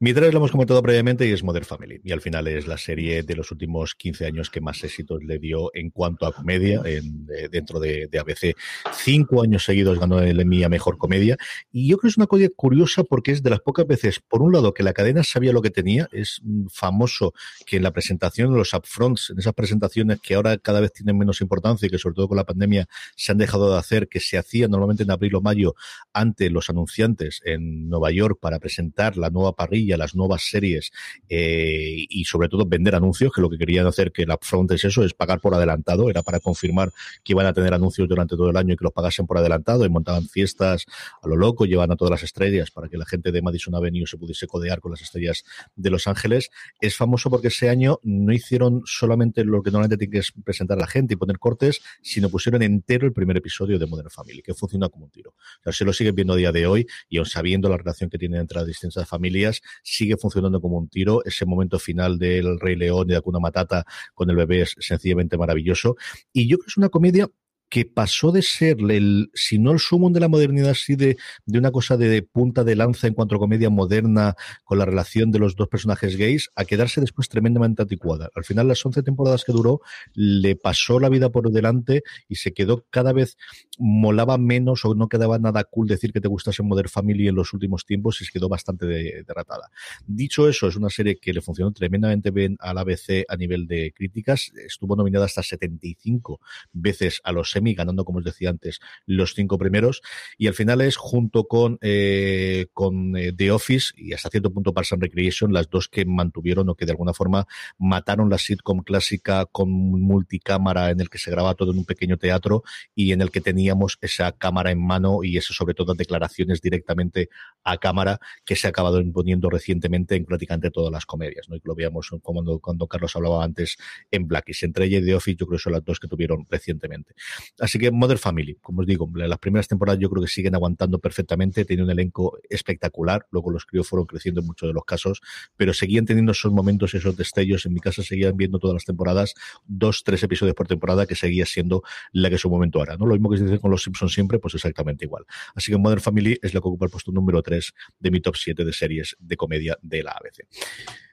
Mi tres lo hemos comentado previamente y es Modern Family. Y al final es la serie de los últimos 15 años que más éxitos le dio en cuanto a comedia en, dentro de, ABC. Cinco años seguidos ganó el Emmy a Mejor Comedia. Y yo creo que es una cosa curiosa porque es de las pocas veces, por un lado, que la cadena sabía lo que tenía. Es famoso que en la presentación de los upfronts, en esas presentaciones que ahora cada vez tienen menos importancia y que sobre todo con la pandemia se han dejado de hacer, que se hacían normalmente en abril o mayo ante los anunciantes en Nueva York para presentar la nueva parrilla, las nuevas series eh, y sobre todo vender anuncios, que lo que querían hacer que la upfront es eso, es pagar por adelantado, era para confirmar que iban a tener anuncios durante todo el año y que los pagasen por adelantado y montaban fiestas a lo loco, llevan a todas las estrellas para que la gente de Madison Avenue se pudiese codear con las estrellas de Los Ángeles. Es famoso porque ese año no hicieron solamente lo que normalmente tiene que presentar a la gente y poner cortes, sino pusieron entero el primer episodio de Modern Family, que funcionó como un tiro. Se lo siguen viendo a día de hoy y aún sabiendo la relación que tiene entre las distintas familias, sigue funcionando como un tiro. Ese momento final del Rey León y de Akuna Matata con el bebé es sencillamente maravilloso. Y yo creo que es una comedia que pasó de ser el, si no el sumo de la modernidad, sí de, de una cosa de, punta de lanza en cuanto a comedia moderna con la relación de los dos personajes gays, a quedarse después tremendamente anticuada. Al final, las 11 temporadas que duró, le pasó la vida por delante y se quedó cada vez, molaba menos o no quedaba nada cool decir que te gustase Modern Family en los últimos tiempos y se quedó bastante derratada. Dicho eso, es una serie que le funcionó tremendamente bien al ABC a nivel de críticas. Estuvo nominada hasta 75 veces a los semi, ganando, como os decía antes, los cinco primeros. Y al final es junto con, eh, con eh, The Office y hasta cierto punto Parks and Recreation, las dos que mantuvieron o que de alguna forma mataron la sitcom clásica con multicámara en el que se graba todo en un pequeño teatro y en el que teníamos esa cámara en mano y eso sobre todo declaraciones directamente a cámara que se ha acabado imponiendo recientemente en prácticamente todas las comedias, ¿no? Y lo veíamos cuando, cuando Carlos hablaba antes en Blackies. Entre ella y The Office yo creo que son las dos que tuvieron recientemente. Así que Mother Family, como os digo, las primeras temporadas yo creo que siguen aguantando perfectamente, tiene un elenco espectacular, luego los críos fueron creciendo en muchos de los casos, pero seguían teniendo esos momentos, esos destellos, en mi casa seguían viendo todas las temporadas, dos, tres episodios por temporada, que seguía siendo la que su momento era, ¿no? Lo mismo que se dice con los Simpsons siempre, pues exactamente igual. Así que Mother Family es la que ocupa el puesto número 3 de mi top 7 de series de comedia de la ABC.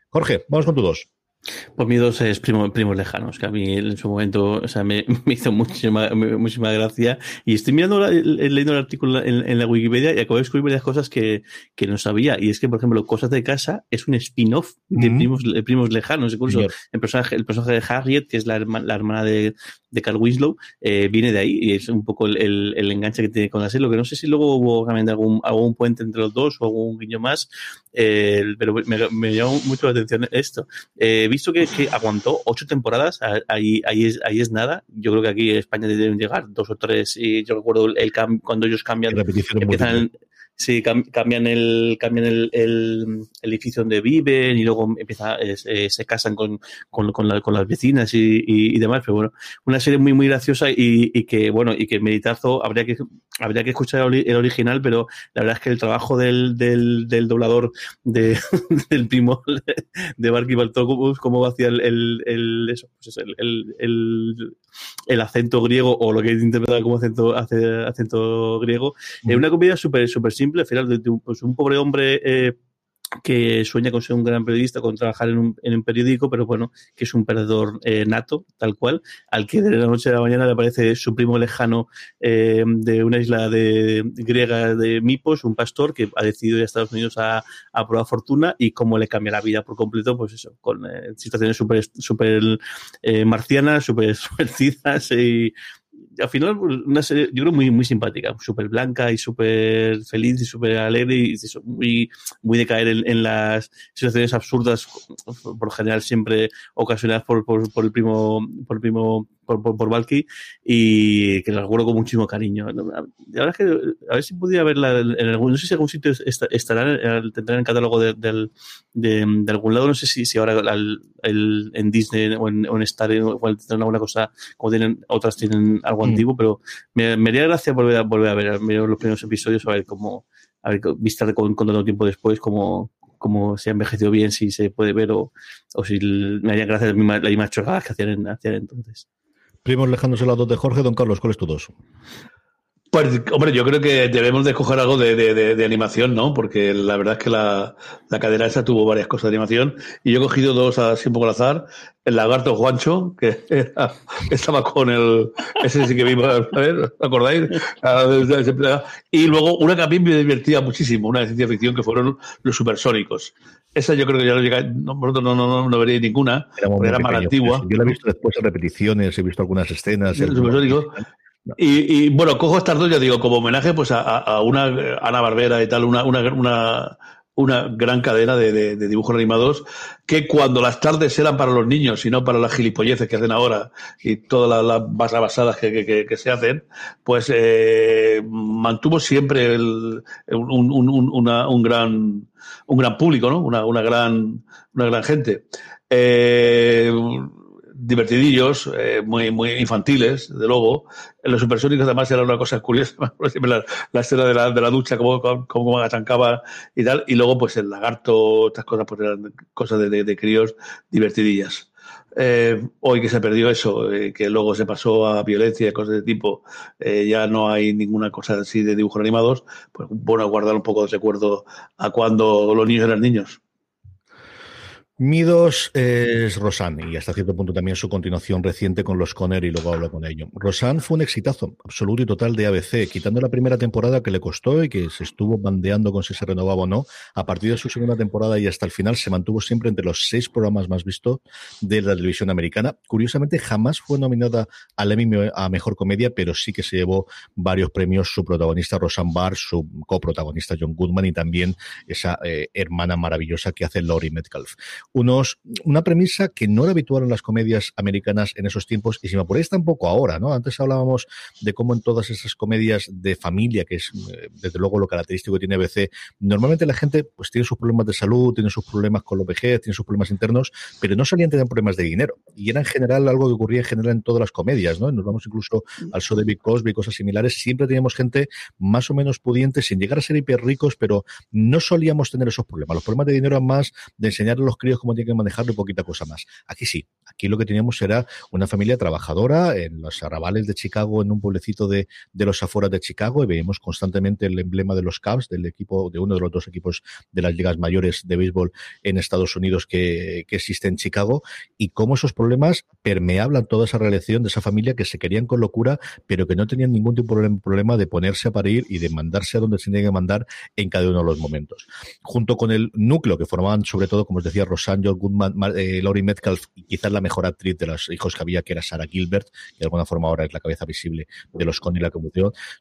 Jorge, vamos con tu dos. Pues mi dos es primo, primos lejanos, que a mí en su momento o sea, me, me hizo muchísima, muchísima gracia. Y estoy mirando, leyendo el artículo en, la Wikipedia y acabo de descubrir varias cosas que, que, no sabía. Y es que, por ejemplo, Cosas de Casa es un spin-off de primos, primos lejanos. Incluso el personaje, el personaje de Harriet, que es la, la hermana de, de Carl Winslow, eh, viene de ahí y es un poco el, el, el, enganche que tiene con la serie. Lo que no sé si luego hubo realmente algún, algún puente entre los dos o algún guiño más, eh, pero me, me, llamó mucho la atención esto. Eh, visto que, que, aguantó ocho temporadas, ahí, ahí, es, ahí es nada. Yo creo que aquí en España deben llegar dos o tres. Y yo recuerdo el, cuando ellos cambian, empiezan, Sí, cambian el cambian el, el, edificio donde viven y luego empieza eh, se casan con, con, con, las vecinas y, y, demás. Pero bueno, una serie muy muy graciosa y, y que bueno y que meditazo habría que habría que escuchar el original, pero la verdad es que el trabajo del, del, del doblador de, del primo de Barky Baltocus, cómo hacía el, el, el eso, pues el, el, el, acento griego o lo que interpreta como acento, acento griego, es una comedia súper súper simple, al final de, pues un pobre hombre eh, que sueña con ser un gran periodista, con trabajar en un, en un periódico, pero bueno, que es un perdedor eh, nato, tal cual, al que de la noche a la mañana le aparece su primo lejano eh, de una isla de, griega de Mipos, un pastor que ha decidido ir a Estados Unidos a, a probar fortuna y cómo le cambia la vida por completo, pues eso, con eh, situaciones súper super, eh, marcianas, súper suercidas y al final una serie, yo creo muy muy simpática, súper blanca y súper feliz y súper alegre y muy, muy de caer en, en, las situaciones absurdas, por general siempre ocasionadas por, por, por el primo, por el primo por, por, por Valky y que la recuerdo con muchísimo cariño. La verdad es que a ver si pudiera verla en algún, no sé si algún sitio estará, tendrá en el catálogo de, de, de, de, algún lado, no sé si, si ahora el, el, en Disney o en, o en Star o tendrán alguna cosa, como tienen, otras tienen algo mm. antiguo, pero me, me haría gracia volver a, volver a ver, ver los primeros episodios, a ver cómo, a ver, vista con, con tanto tiempo después, cómo, cómo se ha envejecido bien, si se puede ver o, o si me haría gracia las mismas chorradas que hacían, hacían entonces. Primos lejanos el lado de Jorge. Don Carlos, ¿cuál es tu dos? Pues, hombre, yo creo que debemos de escoger algo de, de, de, de, animación, ¿no? Porque la verdad es que la, la cadera esa tuvo varias cosas de animación y yo he cogido dos así un poco al azar. El lagarto Juancho, que era, estaba con el... Ese sí que vimos, a ver, ¿acordáis? Y luego una que a mí me divertía muchísimo, una de ciencia ficción, que fueron los supersónicos. Esa yo creo que ya no llega, no, vosotros no, no, no, veréis ninguna, era, era más antigua. Yo la he visto después en repeticiones, he visto algunas escenas. El supersónico. Y, bueno, cojo estas dos, ya digo, como homenaje pues a, una Ana Barbera y tal, una, una, una, gran cadena de, dibujos animados que cuando las tardes eran para los niños y no para las gilipolleces que hacen ahora y todas las, las basadas que, se hacen, pues eh, mantuvo siempre el, un, gran, un gran público, ¿no? Una, una, gran, una gran gente. Eh, divertidillos, eh, muy, muy infantiles, de luego. Los supersónicos además era una cosa curiosa, la, la escena de la, de la ducha, cómo, cómo agachancaba y tal, y luego pues el lagarto, estas cosas, pues eran cosas de, de, críos divertidillas. Eh, hoy que se perdió eso, eh, que luego se pasó a violencia y cosas de tipo, ya no hay ninguna cosa así de dibujos animados, pues bueno, guardar un poco de recuerdo a cuando los niños eran niños. Mi dos es Rosanne y hasta cierto punto también su continuación reciente con los Conner y luego hablo con ello. Rosanne fue un exitazo absoluto y total de ABC, quitando la primera temporada que le costó y que se estuvo bandeando con si se renovaba o no. A partir de su segunda temporada y hasta el final se mantuvo siempre entre los seis programas más vistos de la televisión americana. Curiosamente jamás fue nominada al Emmy a Mejor Comedia, pero sí que se llevó varios premios su protagonista Rosanne Barr, su coprotagonista John Goodman y también esa eh, hermana maravillosa que hace Laurie Metcalf unos, una premisa que no era habitual en las comedias americanas en esos tiempos y si me apuráis tampoco ahora, ¿no? Antes hablábamos de cómo en todas esas comedias de familia, que es eh, desde luego lo característico que tiene ABC, normalmente la gente pues tiene sus problemas de salud, tiene sus problemas con la vejez, tiene sus problemas internos, pero no solían tener problemas de dinero. Y era en general algo que ocurría en general en todas las comedias, ¿no? Nos vamos incluso al show de Big Cosby, cosas similares, siempre teníamos gente más o menos pudiente, sin llegar a ser hiper ricos, pero no solíamos tener esos problemas. Los problemas de dinero eran más de enseñar a los críos cómo tienen que manejarlo y poquita cosa más. Aquí sí, aquí lo que teníamos era una familia trabajadora en los arrabales de Chicago, en un pueblecito de, los afueras de Chicago, y veíamos constantemente el emblema de los Cubs, del equipo, de uno de los dos equipos de las ligas mayores de béisbol en Estados Unidos que, existe en Chicago, y cómo esos problemas permeaban toda esa relación de esa familia que se querían con locura, pero que no tenían ningún tipo de problema de ponerse a parir y de mandarse a donde se tenía que mandar en cada uno de los momentos. Junto con el núcleo que formaban, sobre todo, como os decía, George Goodman, eh, Laurie Metcalf y quizás la mejor actriz de los hijos que había, que era Sarah Gilbert, que de alguna forma ahora es la cabeza visible de los Con y la.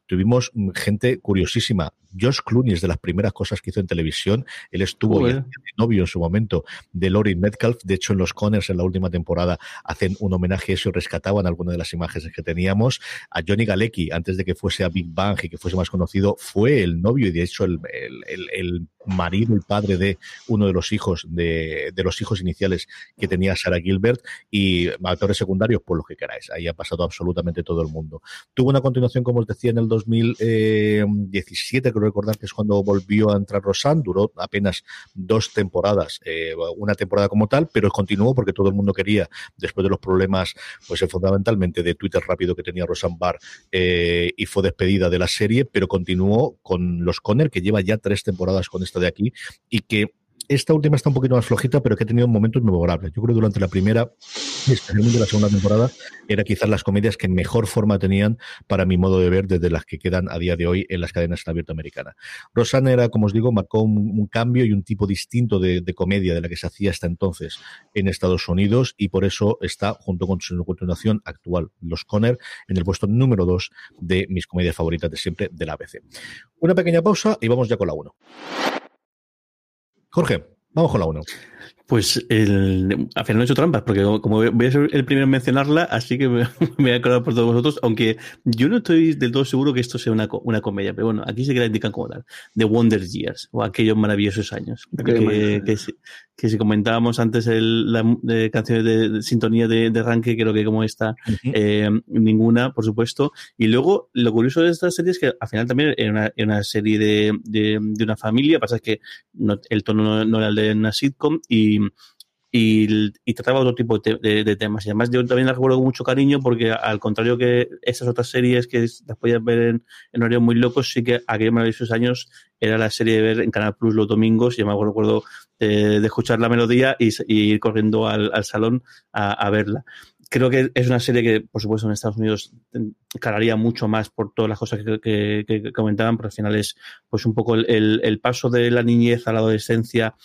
Tuvimos mm, gente curiosísima. Josh Clooney es de las primeras cosas que hizo en televisión. Él estuvo de novio en su momento de Laurie Metcalf. De hecho, en los Conners en la última temporada hacen un homenaje a eso y rescataban algunas de las imágenes que teníamos. A Johnny Galecki, antes de que fuese a Big Bang y que fuese más conocido, fue el novio y de hecho el, el, el marido y padre de uno de los hijos de, de los hijos iniciales que tenía Sarah Gilbert y actores secundarios, por lo que queráis. Ahí ha pasado absolutamente todo el mundo. Tuvo una continuación, como os decía, en el 2017, creo recordar que es cuando volvió a entrar Rosanne, duró apenas dos temporadas, eh, una temporada como tal, pero continuó porque todo el mundo quería, después de los problemas, pues eh, fundamentalmente de Twitter rápido que tenía Rosanne Barr, eh, y fue despedida de la serie, pero continuó con los Conner, que lleva ya tres temporadas con de aquí, y que esta última está un poquito más flojita, pero que ha tenido momentos memorables. Yo creo que durante la primera, especialmente la segunda temporada, era quizás las comedias que mejor forma tenían, para mi modo de ver, desde las que quedan a día de hoy en las cadenas en abierto americana. Rosanna era, como os digo, marcó un, cambio y un tipo distinto de, comedia de la que se hacía hasta entonces en Estados Unidos y por eso está, junto con su continuación actual, Los Conner, en el puesto número dos de mis comedias favoritas de siempre de la ABC. Una pequeña pausa y vamos ya con la 1. Jorge, vamos con la 1. Pues el, al final no he hecho trampas, porque como voy a ser el primero en mencionarla, así que me, voy a acordar por todos vosotros, aunque yo no estoy del todo seguro que esto sea una, una comedia, pero bueno, aquí se que la indican como tal, The Wonder Years, o aquellos maravillosos años, que, que, si, comentábamos antes el, la de canciones de, sintonía de, de arranque, creo que como esta, eh, ninguna, por supuesto. Y luego, lo curioso de esta serie es que al final también era una, una serie de, de, de, una familia, pasa es que no, el tono no, no era el de una sitcom y y, trataba otro tipo de, temas. Y además yo también la recuerdo con mucho cariño porque al contrario que esas otras series que las podías ver en, en horarios muy locos, sí que aquellos maravillosos años era la serie de ver en Canal Plus los domingos. Y me acuerdo de, de escuchar la melodía y, ir corriendo al, salón a, verla creo que es una serie que, por supuesto, en Estados Unidos calaría mucho más por todas las cosas que, comentaban, pero al final es pues un poco el, el, paso de la niñez a la adolescencia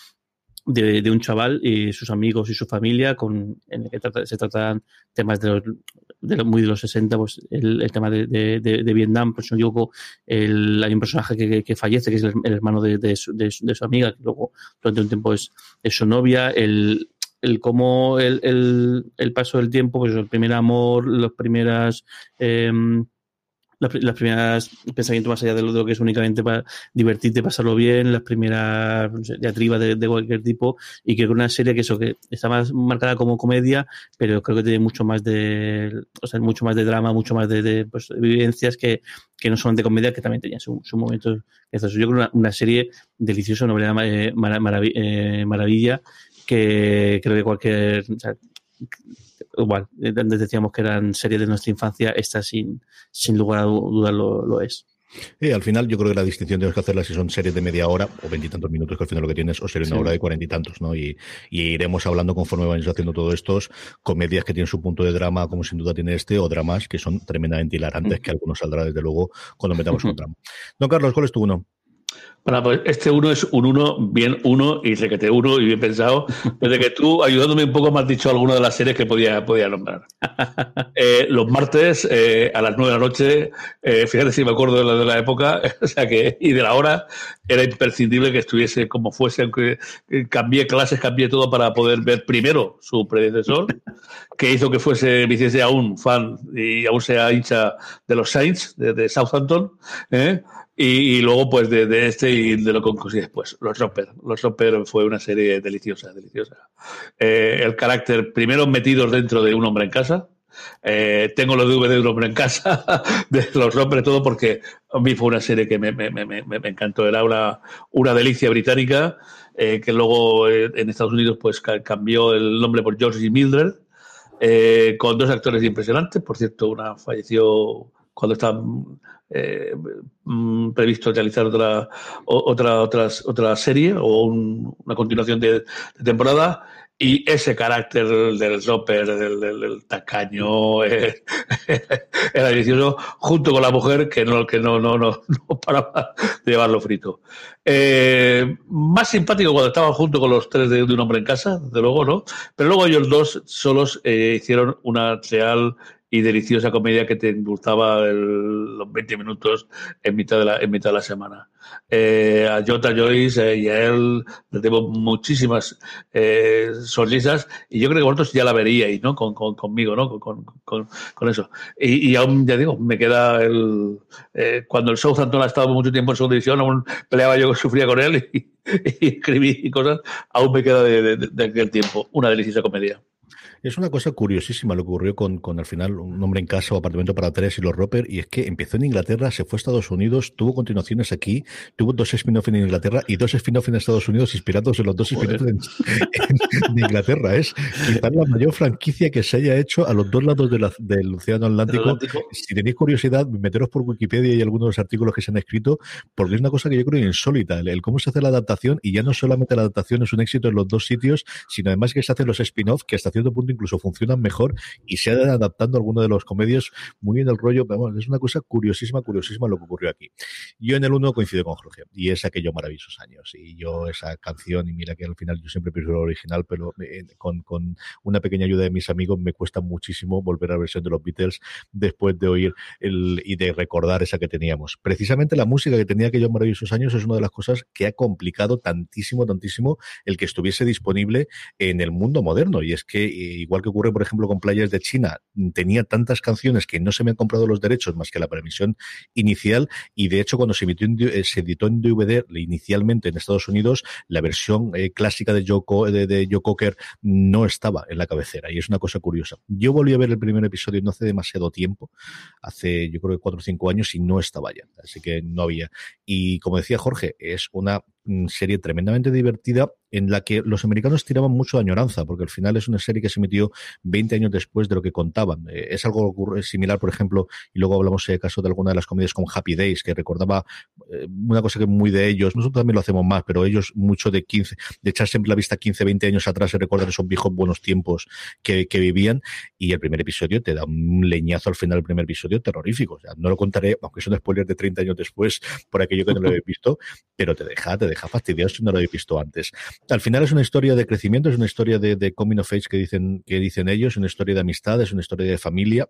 de, un chaval y sus amigos y su familia, con, en el que se tratan temas de, los, de muy de los 60, pues el, el tema de, de, Vietnam, pues poco el, hay un personaje que, que, fallece, que es el, hermano de, su, su, amiga, que luego durante un tiempo es, es su novia, el, el cómo el, el, el, paso del tiempo, pues el primer amor, las primeras... Eh, las, primeras pensamientos más allá de lo, que es únicamente para divertirte, pasarlo bien, las primeras diatribas de, de, cualquier tipo, y creo que una serie que eso, que está más marcada como comedia, pero creo que tiene mucho más de, o sea, mucho más de drama, mucho más de, pues, vivencias que, que no son de comedia, que también tenían sus su momentos. Yo creo una, una serie deliciosa, una verdadera eh, eh, maravilla, que creo que cualquier, igual, antes decíamos que eran series de nuestra infancia, esta sin, sin lugar a dudas lo, es. Y al final yo creo que la distinción tienes que hacerla si son series de media hora o veintitantos minutos, que al final lo que tienes, o series de una hora de cuarenta y tantos, ¿no? Y, iremos hablando conforme vayamos haciendo todo estos, comedias que tienen su punto de drama, como sin duda tiene este, o dramas que son tremendamente hilarantes, que algunos saldrá desde luego cuando metamos un drama. Don Carlos, ¿cuál es tu uno? Bueno, pues este uno es un uno, bien uno y requete uno y bien pensado. Desde que tú, ayudándome un poco, me has dicho alguna de las series que podía, podía nombrar. Eh, los martes eh, a las nueve de la noche, eh, fíjate si me acuerdo de la, de la época, o sea que, y de la hora, era imprescindible que estuviese como fuese, aunque cambié clases, cambié todo para poder ver primero su predecesor, que hizo que fuese, me hiciese aún fan y aún sea hincha de los Saints, de, de Southampton, Y, luego, pues, de, este y de lo que después, Los Roper. Los Roper fue una serie deliciosa, deliciosa. Eh, el carácter, primero metidos dentro de un hombre en casa. Eh, tengo los DVD de un hombre en casa, de Los Roper, todo porque a mí fue una serie que me, me, me, me encantó. Era una, una delicia británica, eh, que luego en Estados Unidos, pues, cambió el nombre por George y Mildred. con dos actores impresionantes. Por cierto, una falleció cuando estaba eh, mm, previsto realizar otra, otra, otras, otra serie o una continuación de, temporada. Y ese carácter del Roper, del, tacaño, eh, era delicioso, junto con la mujer que no, que no, no, no, no paraba de llevarlo frito. Eh, más simpático cuando estaban junto con los tres de, un hombre en casa, desde luego, ¿no? Pero luego ellos dos solos hicieron una real y deliciosa comedia que te gustaba los 20 minutos en mitad de la, en mitad de la semana. Eh, a Jota Joyce eh, y a él le debo muchísimas eh, sonrisas y yo creo que vosotros ya la veríais, ¿no? Con, con, conmigo, ¿no? Con, con, eso. Y, y, aún, ya digo, me queda el... Eh, cuando el Southampton ha estado mucho tiempo en su división, aún peleaba yo, sufría con él y, y escribí cosas, aún me queda de, de, de aquel tiempo. Una deliciosa comedia. Es una cosa curiosísima lo que ocurrió con, con al final un hombre en casa o apartamento para tres y los Roper, y es que empezó en Inglaterra, se fue a Estados Unidos, tuvo continuaciones aquí, tuvo dos spin-offs en Inglaterra y dos spin-offs en Estados Unidos inspirados en los dos spin-offs de, Inglaterra. Es quizás la mayor franquicia que se haya hecho a los dos lados del Océano Atlántico. Si tenéis curiosidad, meteros por Wikipedia y algunos de los artículos que se han escrito, porque es una cosa que yo creo insólita, el, cómo se hace la adaptación, y ya no solamente la adaptación es un éxito en los dos sitios, sino además que se hacen los spin-offs que hasta cierto punto incluso funcionan mejor y se han adaptando algunos de los comedios muy en el rollo. Vamos, es una cosa curiosísima, curiosísima lo que ocurrió aquí. Yo en el uno coincido con Jorge y es aquellos maravillosos años. Y yo esa canción, y mira que al final yo siempre prefiero el original, pero eh, con, con una pequeña ayuda de mis amigos me cuesta muchísimo volver a la versión de los Beatles después de oír el, y de recordar esa que teníamos. Precisamente la música que tenía aquellos maravillosos años es una de las cosas que ha complicado tantísimo, tantísimo el que estuviese disponible en el mundo moderno. Y es que eh, igual que ocurre, por ejemplo, con Playas de China, tenía tantas canciones que no se me han comprado los derechos más que la premisión inicial y de hecho cuando se, eh, editó en DVD inicialmente en Estados Unidos, la versión eh, clásica de Joe, de, de Joe Cocker no estaba en la cabecera y es una cosa curiosa. Yo volví a ver el primer episodio no hace demasiado tiempo, hace yo creo que cuatro o cinco años y no estaba ya, así que no había. Y como decía Jorge, es una serie tremendamente divertida en la que los americanos tiraban mucho de añoranza, porque al final es una serie que se emitió 20 años después de lo que contaban. Eh, es algo similar, por ejemplo, y luego hablamos de caso de alguna de las comedias con Happy Days, que recordaba eh, una cosa que muy de ellos, nosotros también lo hacemos más, pero ellos mucho de 15, de echar siempre la vista 15, 20 años atrás y recordar esos viejos buenos tiempos que, que vivían, y el primer episodio te da un leñazo al final del primer episodio terrorífico. O sea, no lo contaré, aunque es un spoiler de 30 años después, por aquello que no lo habéis visto, pero te deja, te deja fastidioso si no lo habéis visto antes. Al final es una historia de crecimiento, es una historia de, de coming of age que dicen, que dicen ellos, una historia de amistad, es una historia de familia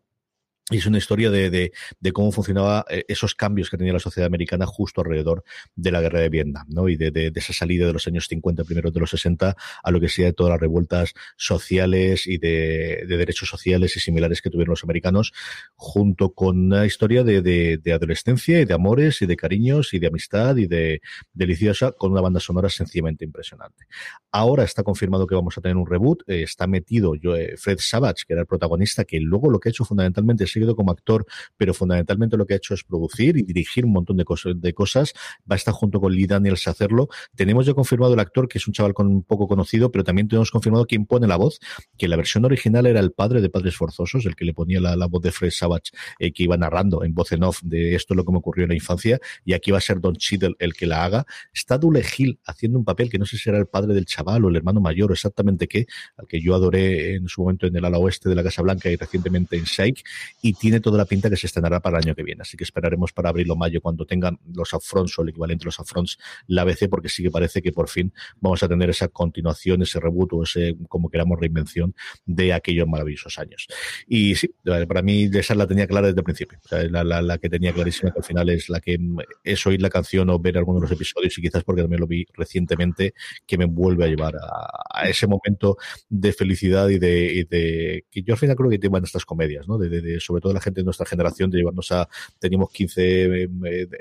Y es una historia de, de, cómo funcionaba eh, esos cambios que tenía la sociedad americana justo alrededor de la guerra de Vietnam, ¿no? Y de, de, esa salida de los años 50, primeros de los 60, a lo que sea de todas las revueltas sociales y de, derechos sociales y similares que tuvieron los americanos, junto con una historia de, adolescencia y de amores y de cariños y de amistad y de deliciosa, con una banda sonora sencillamente impresionante. Ahora está confirmado que vamos a tener un reboot, eh, está metido yo, eh, Fred Savage, que era el protagonista, que luego lo que ha hecho fundamentalmente es como actor, pero fundamentalmente lo que ha hecho es producir y dirigir un montón de cosas. De cosas. Va a estar junto con Lee Daniels a hacerlo. Tenemos ya confirmado el actor, que es un chaval con un poco conocido, pero también tenemos confirmado quién pone la voz, que la versión original era el padre de Padres Forzosos, el que le ponía la, voz de Fred Savage, eh, que iba narrando en voz en off de esto es lo que me ocurrió en la infancia, y aquí va a ser Don Cheadle el que la haga. Está Dule Hill haciendo un papel que no sé si será el padre del chaval o el hermano mayor o exactamente qué, al que yo adoré en su momento en el ala oeste de la Casa Blanca y recientemente en Shake, tiene toda la pinta que se estrenará para el año que viene. Así que esperaremos para abril o mayo cuando tengan los upfronts o el equivalente a los upfronts la ABC, porque sí que parece que por fin vamos a tener esa continuación, ese reboot o ese, como queramos, reinvención de aquellos maravillosos años. Y sí, para mí esa la tenía clara desde el principio. la, la, que tenía clarísima que al final es la que es oír la canción o ver algunos de los episodios y quizás porque también lo vi recientemente que me vuelve a llevar a, ese momento de felicidad y de, que yo al final creo que te van estas comedias, ¿no? de, sobre todo la gente de nuestra generación, de llevarnos a, teníamos 15, eh,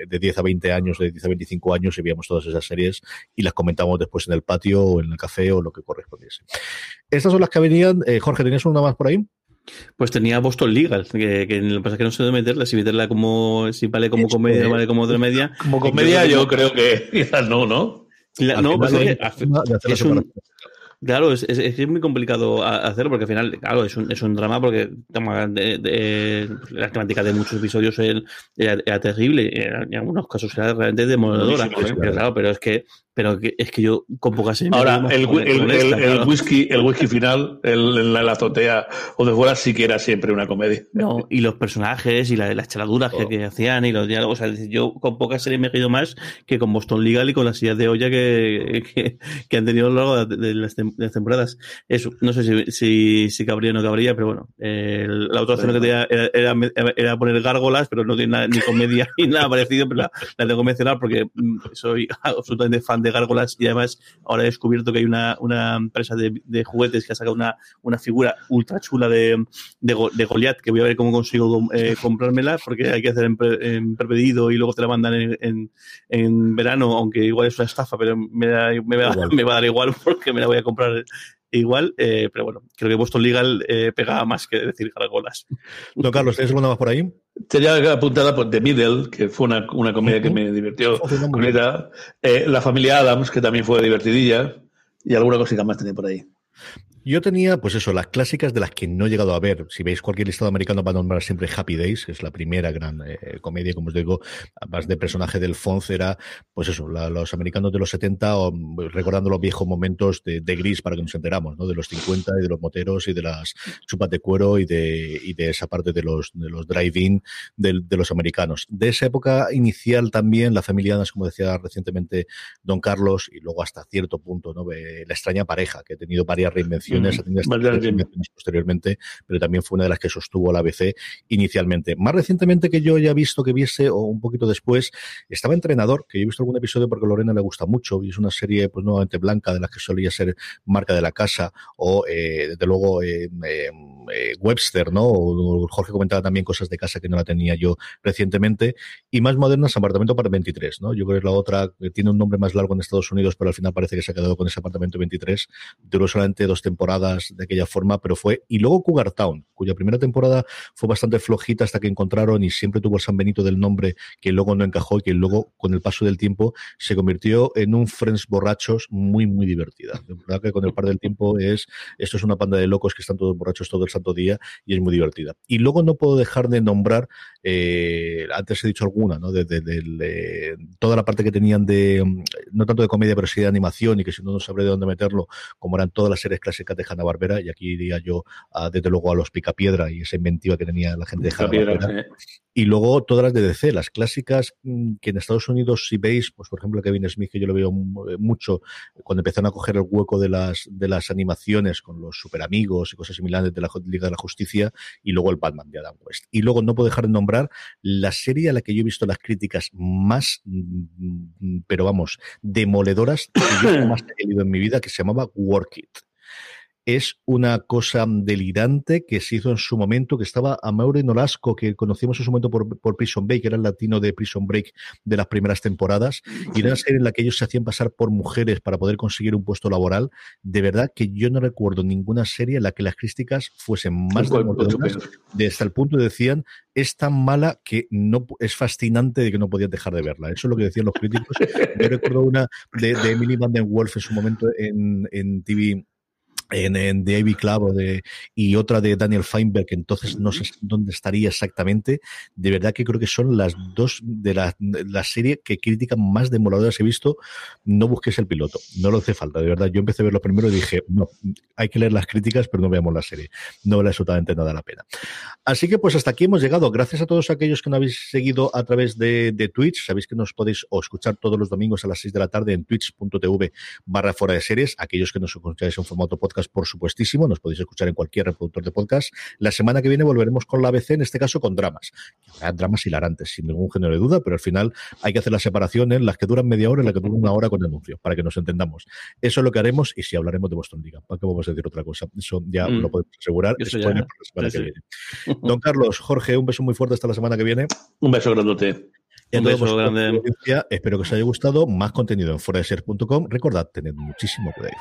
de 10 a 20 años, de 10 a 25 años y veíamos todas esas series y las comentamos después en el patio o en el café o lo que correspondiese. Estas son las que venían. Eh, Jorge, ¿tenías una más por ahí? Pues tenía Boston Legal, que, que lo que pasa es que no sé dónde meterla, si meterla como, si vale como comedia, vale como otra media. Como comedia yo creo que quizás no, ¿no? no, pues es, un, Claro, es, es, es, muy complicado hacerlo porque al final, claro, es un, es un drama porque de, de, la temática de muchos episodios era, era terrible, en algunos casos era realmente demoledora. claro, pero es que pero es que yo con pocas Ahora, el, el, el, whisky, el whisky final, el, la, azotea o de fuera sí que era siempre una comedia. No, y los personajes y la, las chaladuras que, que, hacían y los diálogos. O sea, yo con pocas series me he ido más que con Boston Legal y con las sillas de olla que, que, que han tenido a lo largo de las, temporadas. Eso, no sé si, si, si cabría o no cabría, pero bueno. la otra opción que tenía era, era, era, poner gárgolas, pero no tiene nada, ni comedia ni nada parecido, pero la, la tengo que mencionar porque mm, soy absolutamente fan de de gárgolas y además ahora he descubierto que hay una, una empresa de, de, juguetes que ha sacado una, una figura ultra chula de, de, de Goliath que voy a ver cómo consigo eh, comprármela porque hay que hacer en, en prepedido y luego te la mandan en, en, en, verano, aunque igual es una estafa, pero me, da, me, va, me va a dar igual porque me la voy a comprar igual, eh, pero bueno, creo que Boston Legal eh, pegaba más que decir gárgolas. Don Carlos, ¿tienes alguna más por ahí? Tenía apuntada por The Middle, que fue una, una comedia que me divirtió. Eh, la familia Adams, que también fue divertidilla. Y alguna cosita más tenía por ahí. Yo tenía, pues eso, las clásicas de las que no he llegado a ver. Si veis cualquier listado americano, va a nombrar siempre Happy Days, que es la primera gran eh, comedia, como os digo, más de personaje del Fonz, era, pues eso, los americanos de los 70, recordando los viejos momentos de, gris para que nos enteramos, ¿no? De los 50 y de los moteros y de las chupas de cuero y de, y de esa parte de los, de los drive-in de, de, los americanos. De esa época inicial también, la familia como decía recientemente Don Carlos, y luego hasta cierto punto, ¿no? La extraña pareja, que ha tenido varias reinvenciones posteriormente, pero también fue una de las que sostuvo la ABC inicialmente. Más recientemente que yo ya he visto que viese, o un poquito después, estaba Entrenador, que yo he visto algún episodio porque a Lorena le gusta mucho, y es una serie, pues nuevamente blanca, de las que solía ser marca de la casa, o eh, desde luego eh, eh, Webster, ¿no? O, Jorge comentaba también cosas de casa que no la tenía yo recientemente, y más modernas, Apartamento para 23, ¿no? Yo creo que es la otra, que tiene un nombre más largo en Estados Unidos, pero al final parece que se ha quedado con ese Apartamento 23, duró solamente dos temporadas de aquella forma, pero fue. Y luego Cougar Town, cuya primera temporada fue bastante flojita hasta que encontraron y siempre tuvo el San Benito del nombre que luego no encajó y que luego, con el paso del tiempo, se convirtió en un Friends borrachos muy, muy divertida. De verdad que con el par del tiempo es. Esto es una panda de locos que están todos borrachos todo el santo día y es muy divertida. Y luego no puedo dejar de nombrar, eh, antes he dicho alguna, ¿no? De, toda la parte que tenían de, no tanto de comedia, pero sí de animación y que si no, no sabré de dónde meterlo, como eran todas las series clásicas de Hanna Barbera, y aquí diría yo, desde luego, a los Picapiedra y esa inventiva que tenía la gente de Hanna Barbera. Y luego todas las de DC, las clásicas mm, que en Estados Unidos, si veis, pues por ejemplo, Kevin Smith, que yo lo veo eh, mucho, cuando empezaron a coger el hueco de las, de las animaciones con los super amigos y cosas similares de la Liga de la Justicia, y luego el Batman de Adam West. Y luego no puedo dejar de nombrar la serie a la que yo he visto las críticas más, mm, pero vamos, demoledoras que yo jamás he leído en mi vida, que se llamaba Work It es una cosa delirante que se hizo en su momento, que estaba a Maure Nolasco, que conocimos en su momento por, por, Prison Break, que era el latino de Prison Break de las primeras temporadas, y era una serie en la que ellos se hacían pasar por mujeres para poder conseguir un puesto laboral. De verdad que yo no recuerdo ninguna serie en la que las críticas fuesen más de hasta el punto de decían es tan mala que no es fascinante de que no podías dejar de verla. Eso es lo que decían los críticos. Yo recuerdo una de, de Emily Van den Wolf en su momento en, en TV en, en The Ivy Club de, y otra de Daniel Feinberg, que entonces no sé dónde estaría exactamente. De verdad que creo que son las dos de la, la serie que critican más demoladoras he visto. No busques el piloto, no lo hace falta, de verdad. Yo empecé a verlo primero y dije, no, hay que leer las críticas, pero no veamos la serie. No vale absolutamente nada la pena. Así que pues hasta aquí hemos llegado. Gracias a todos aquellos que nos habéis seguido a través de, de Twitch. Sabéis que nos podéis o escuchar todos los domingos a las 6 de la tarde en twitch.tv barra fuera de series. Aquellos que nos escucháis en formato podcast por supuestísimo. Nos podéis escuchar en cualquier reproductor de podcast. La semana que viene volveremos con la ABC, en este caso con dramas. dramas hilarantes, sin ningún género de duda, pero al final hay que hacer la separación en las que duran media hora y las que duran una hora con anuncio, para que nos entendamos. Eso es lo que haremos y si hablaremos de Boston Liga. ¿Para qué vamos a decir otra cosa? Eso ya mm. lo podemos asegurar. Don Carlos, Jorge, un beso muy fuerte hasta la semana que viene. Un beso grandote. Un beso grande. Espero que os haya gustado. Más contenido en foradeser.com. Recordad, tened muchísimo cuidado.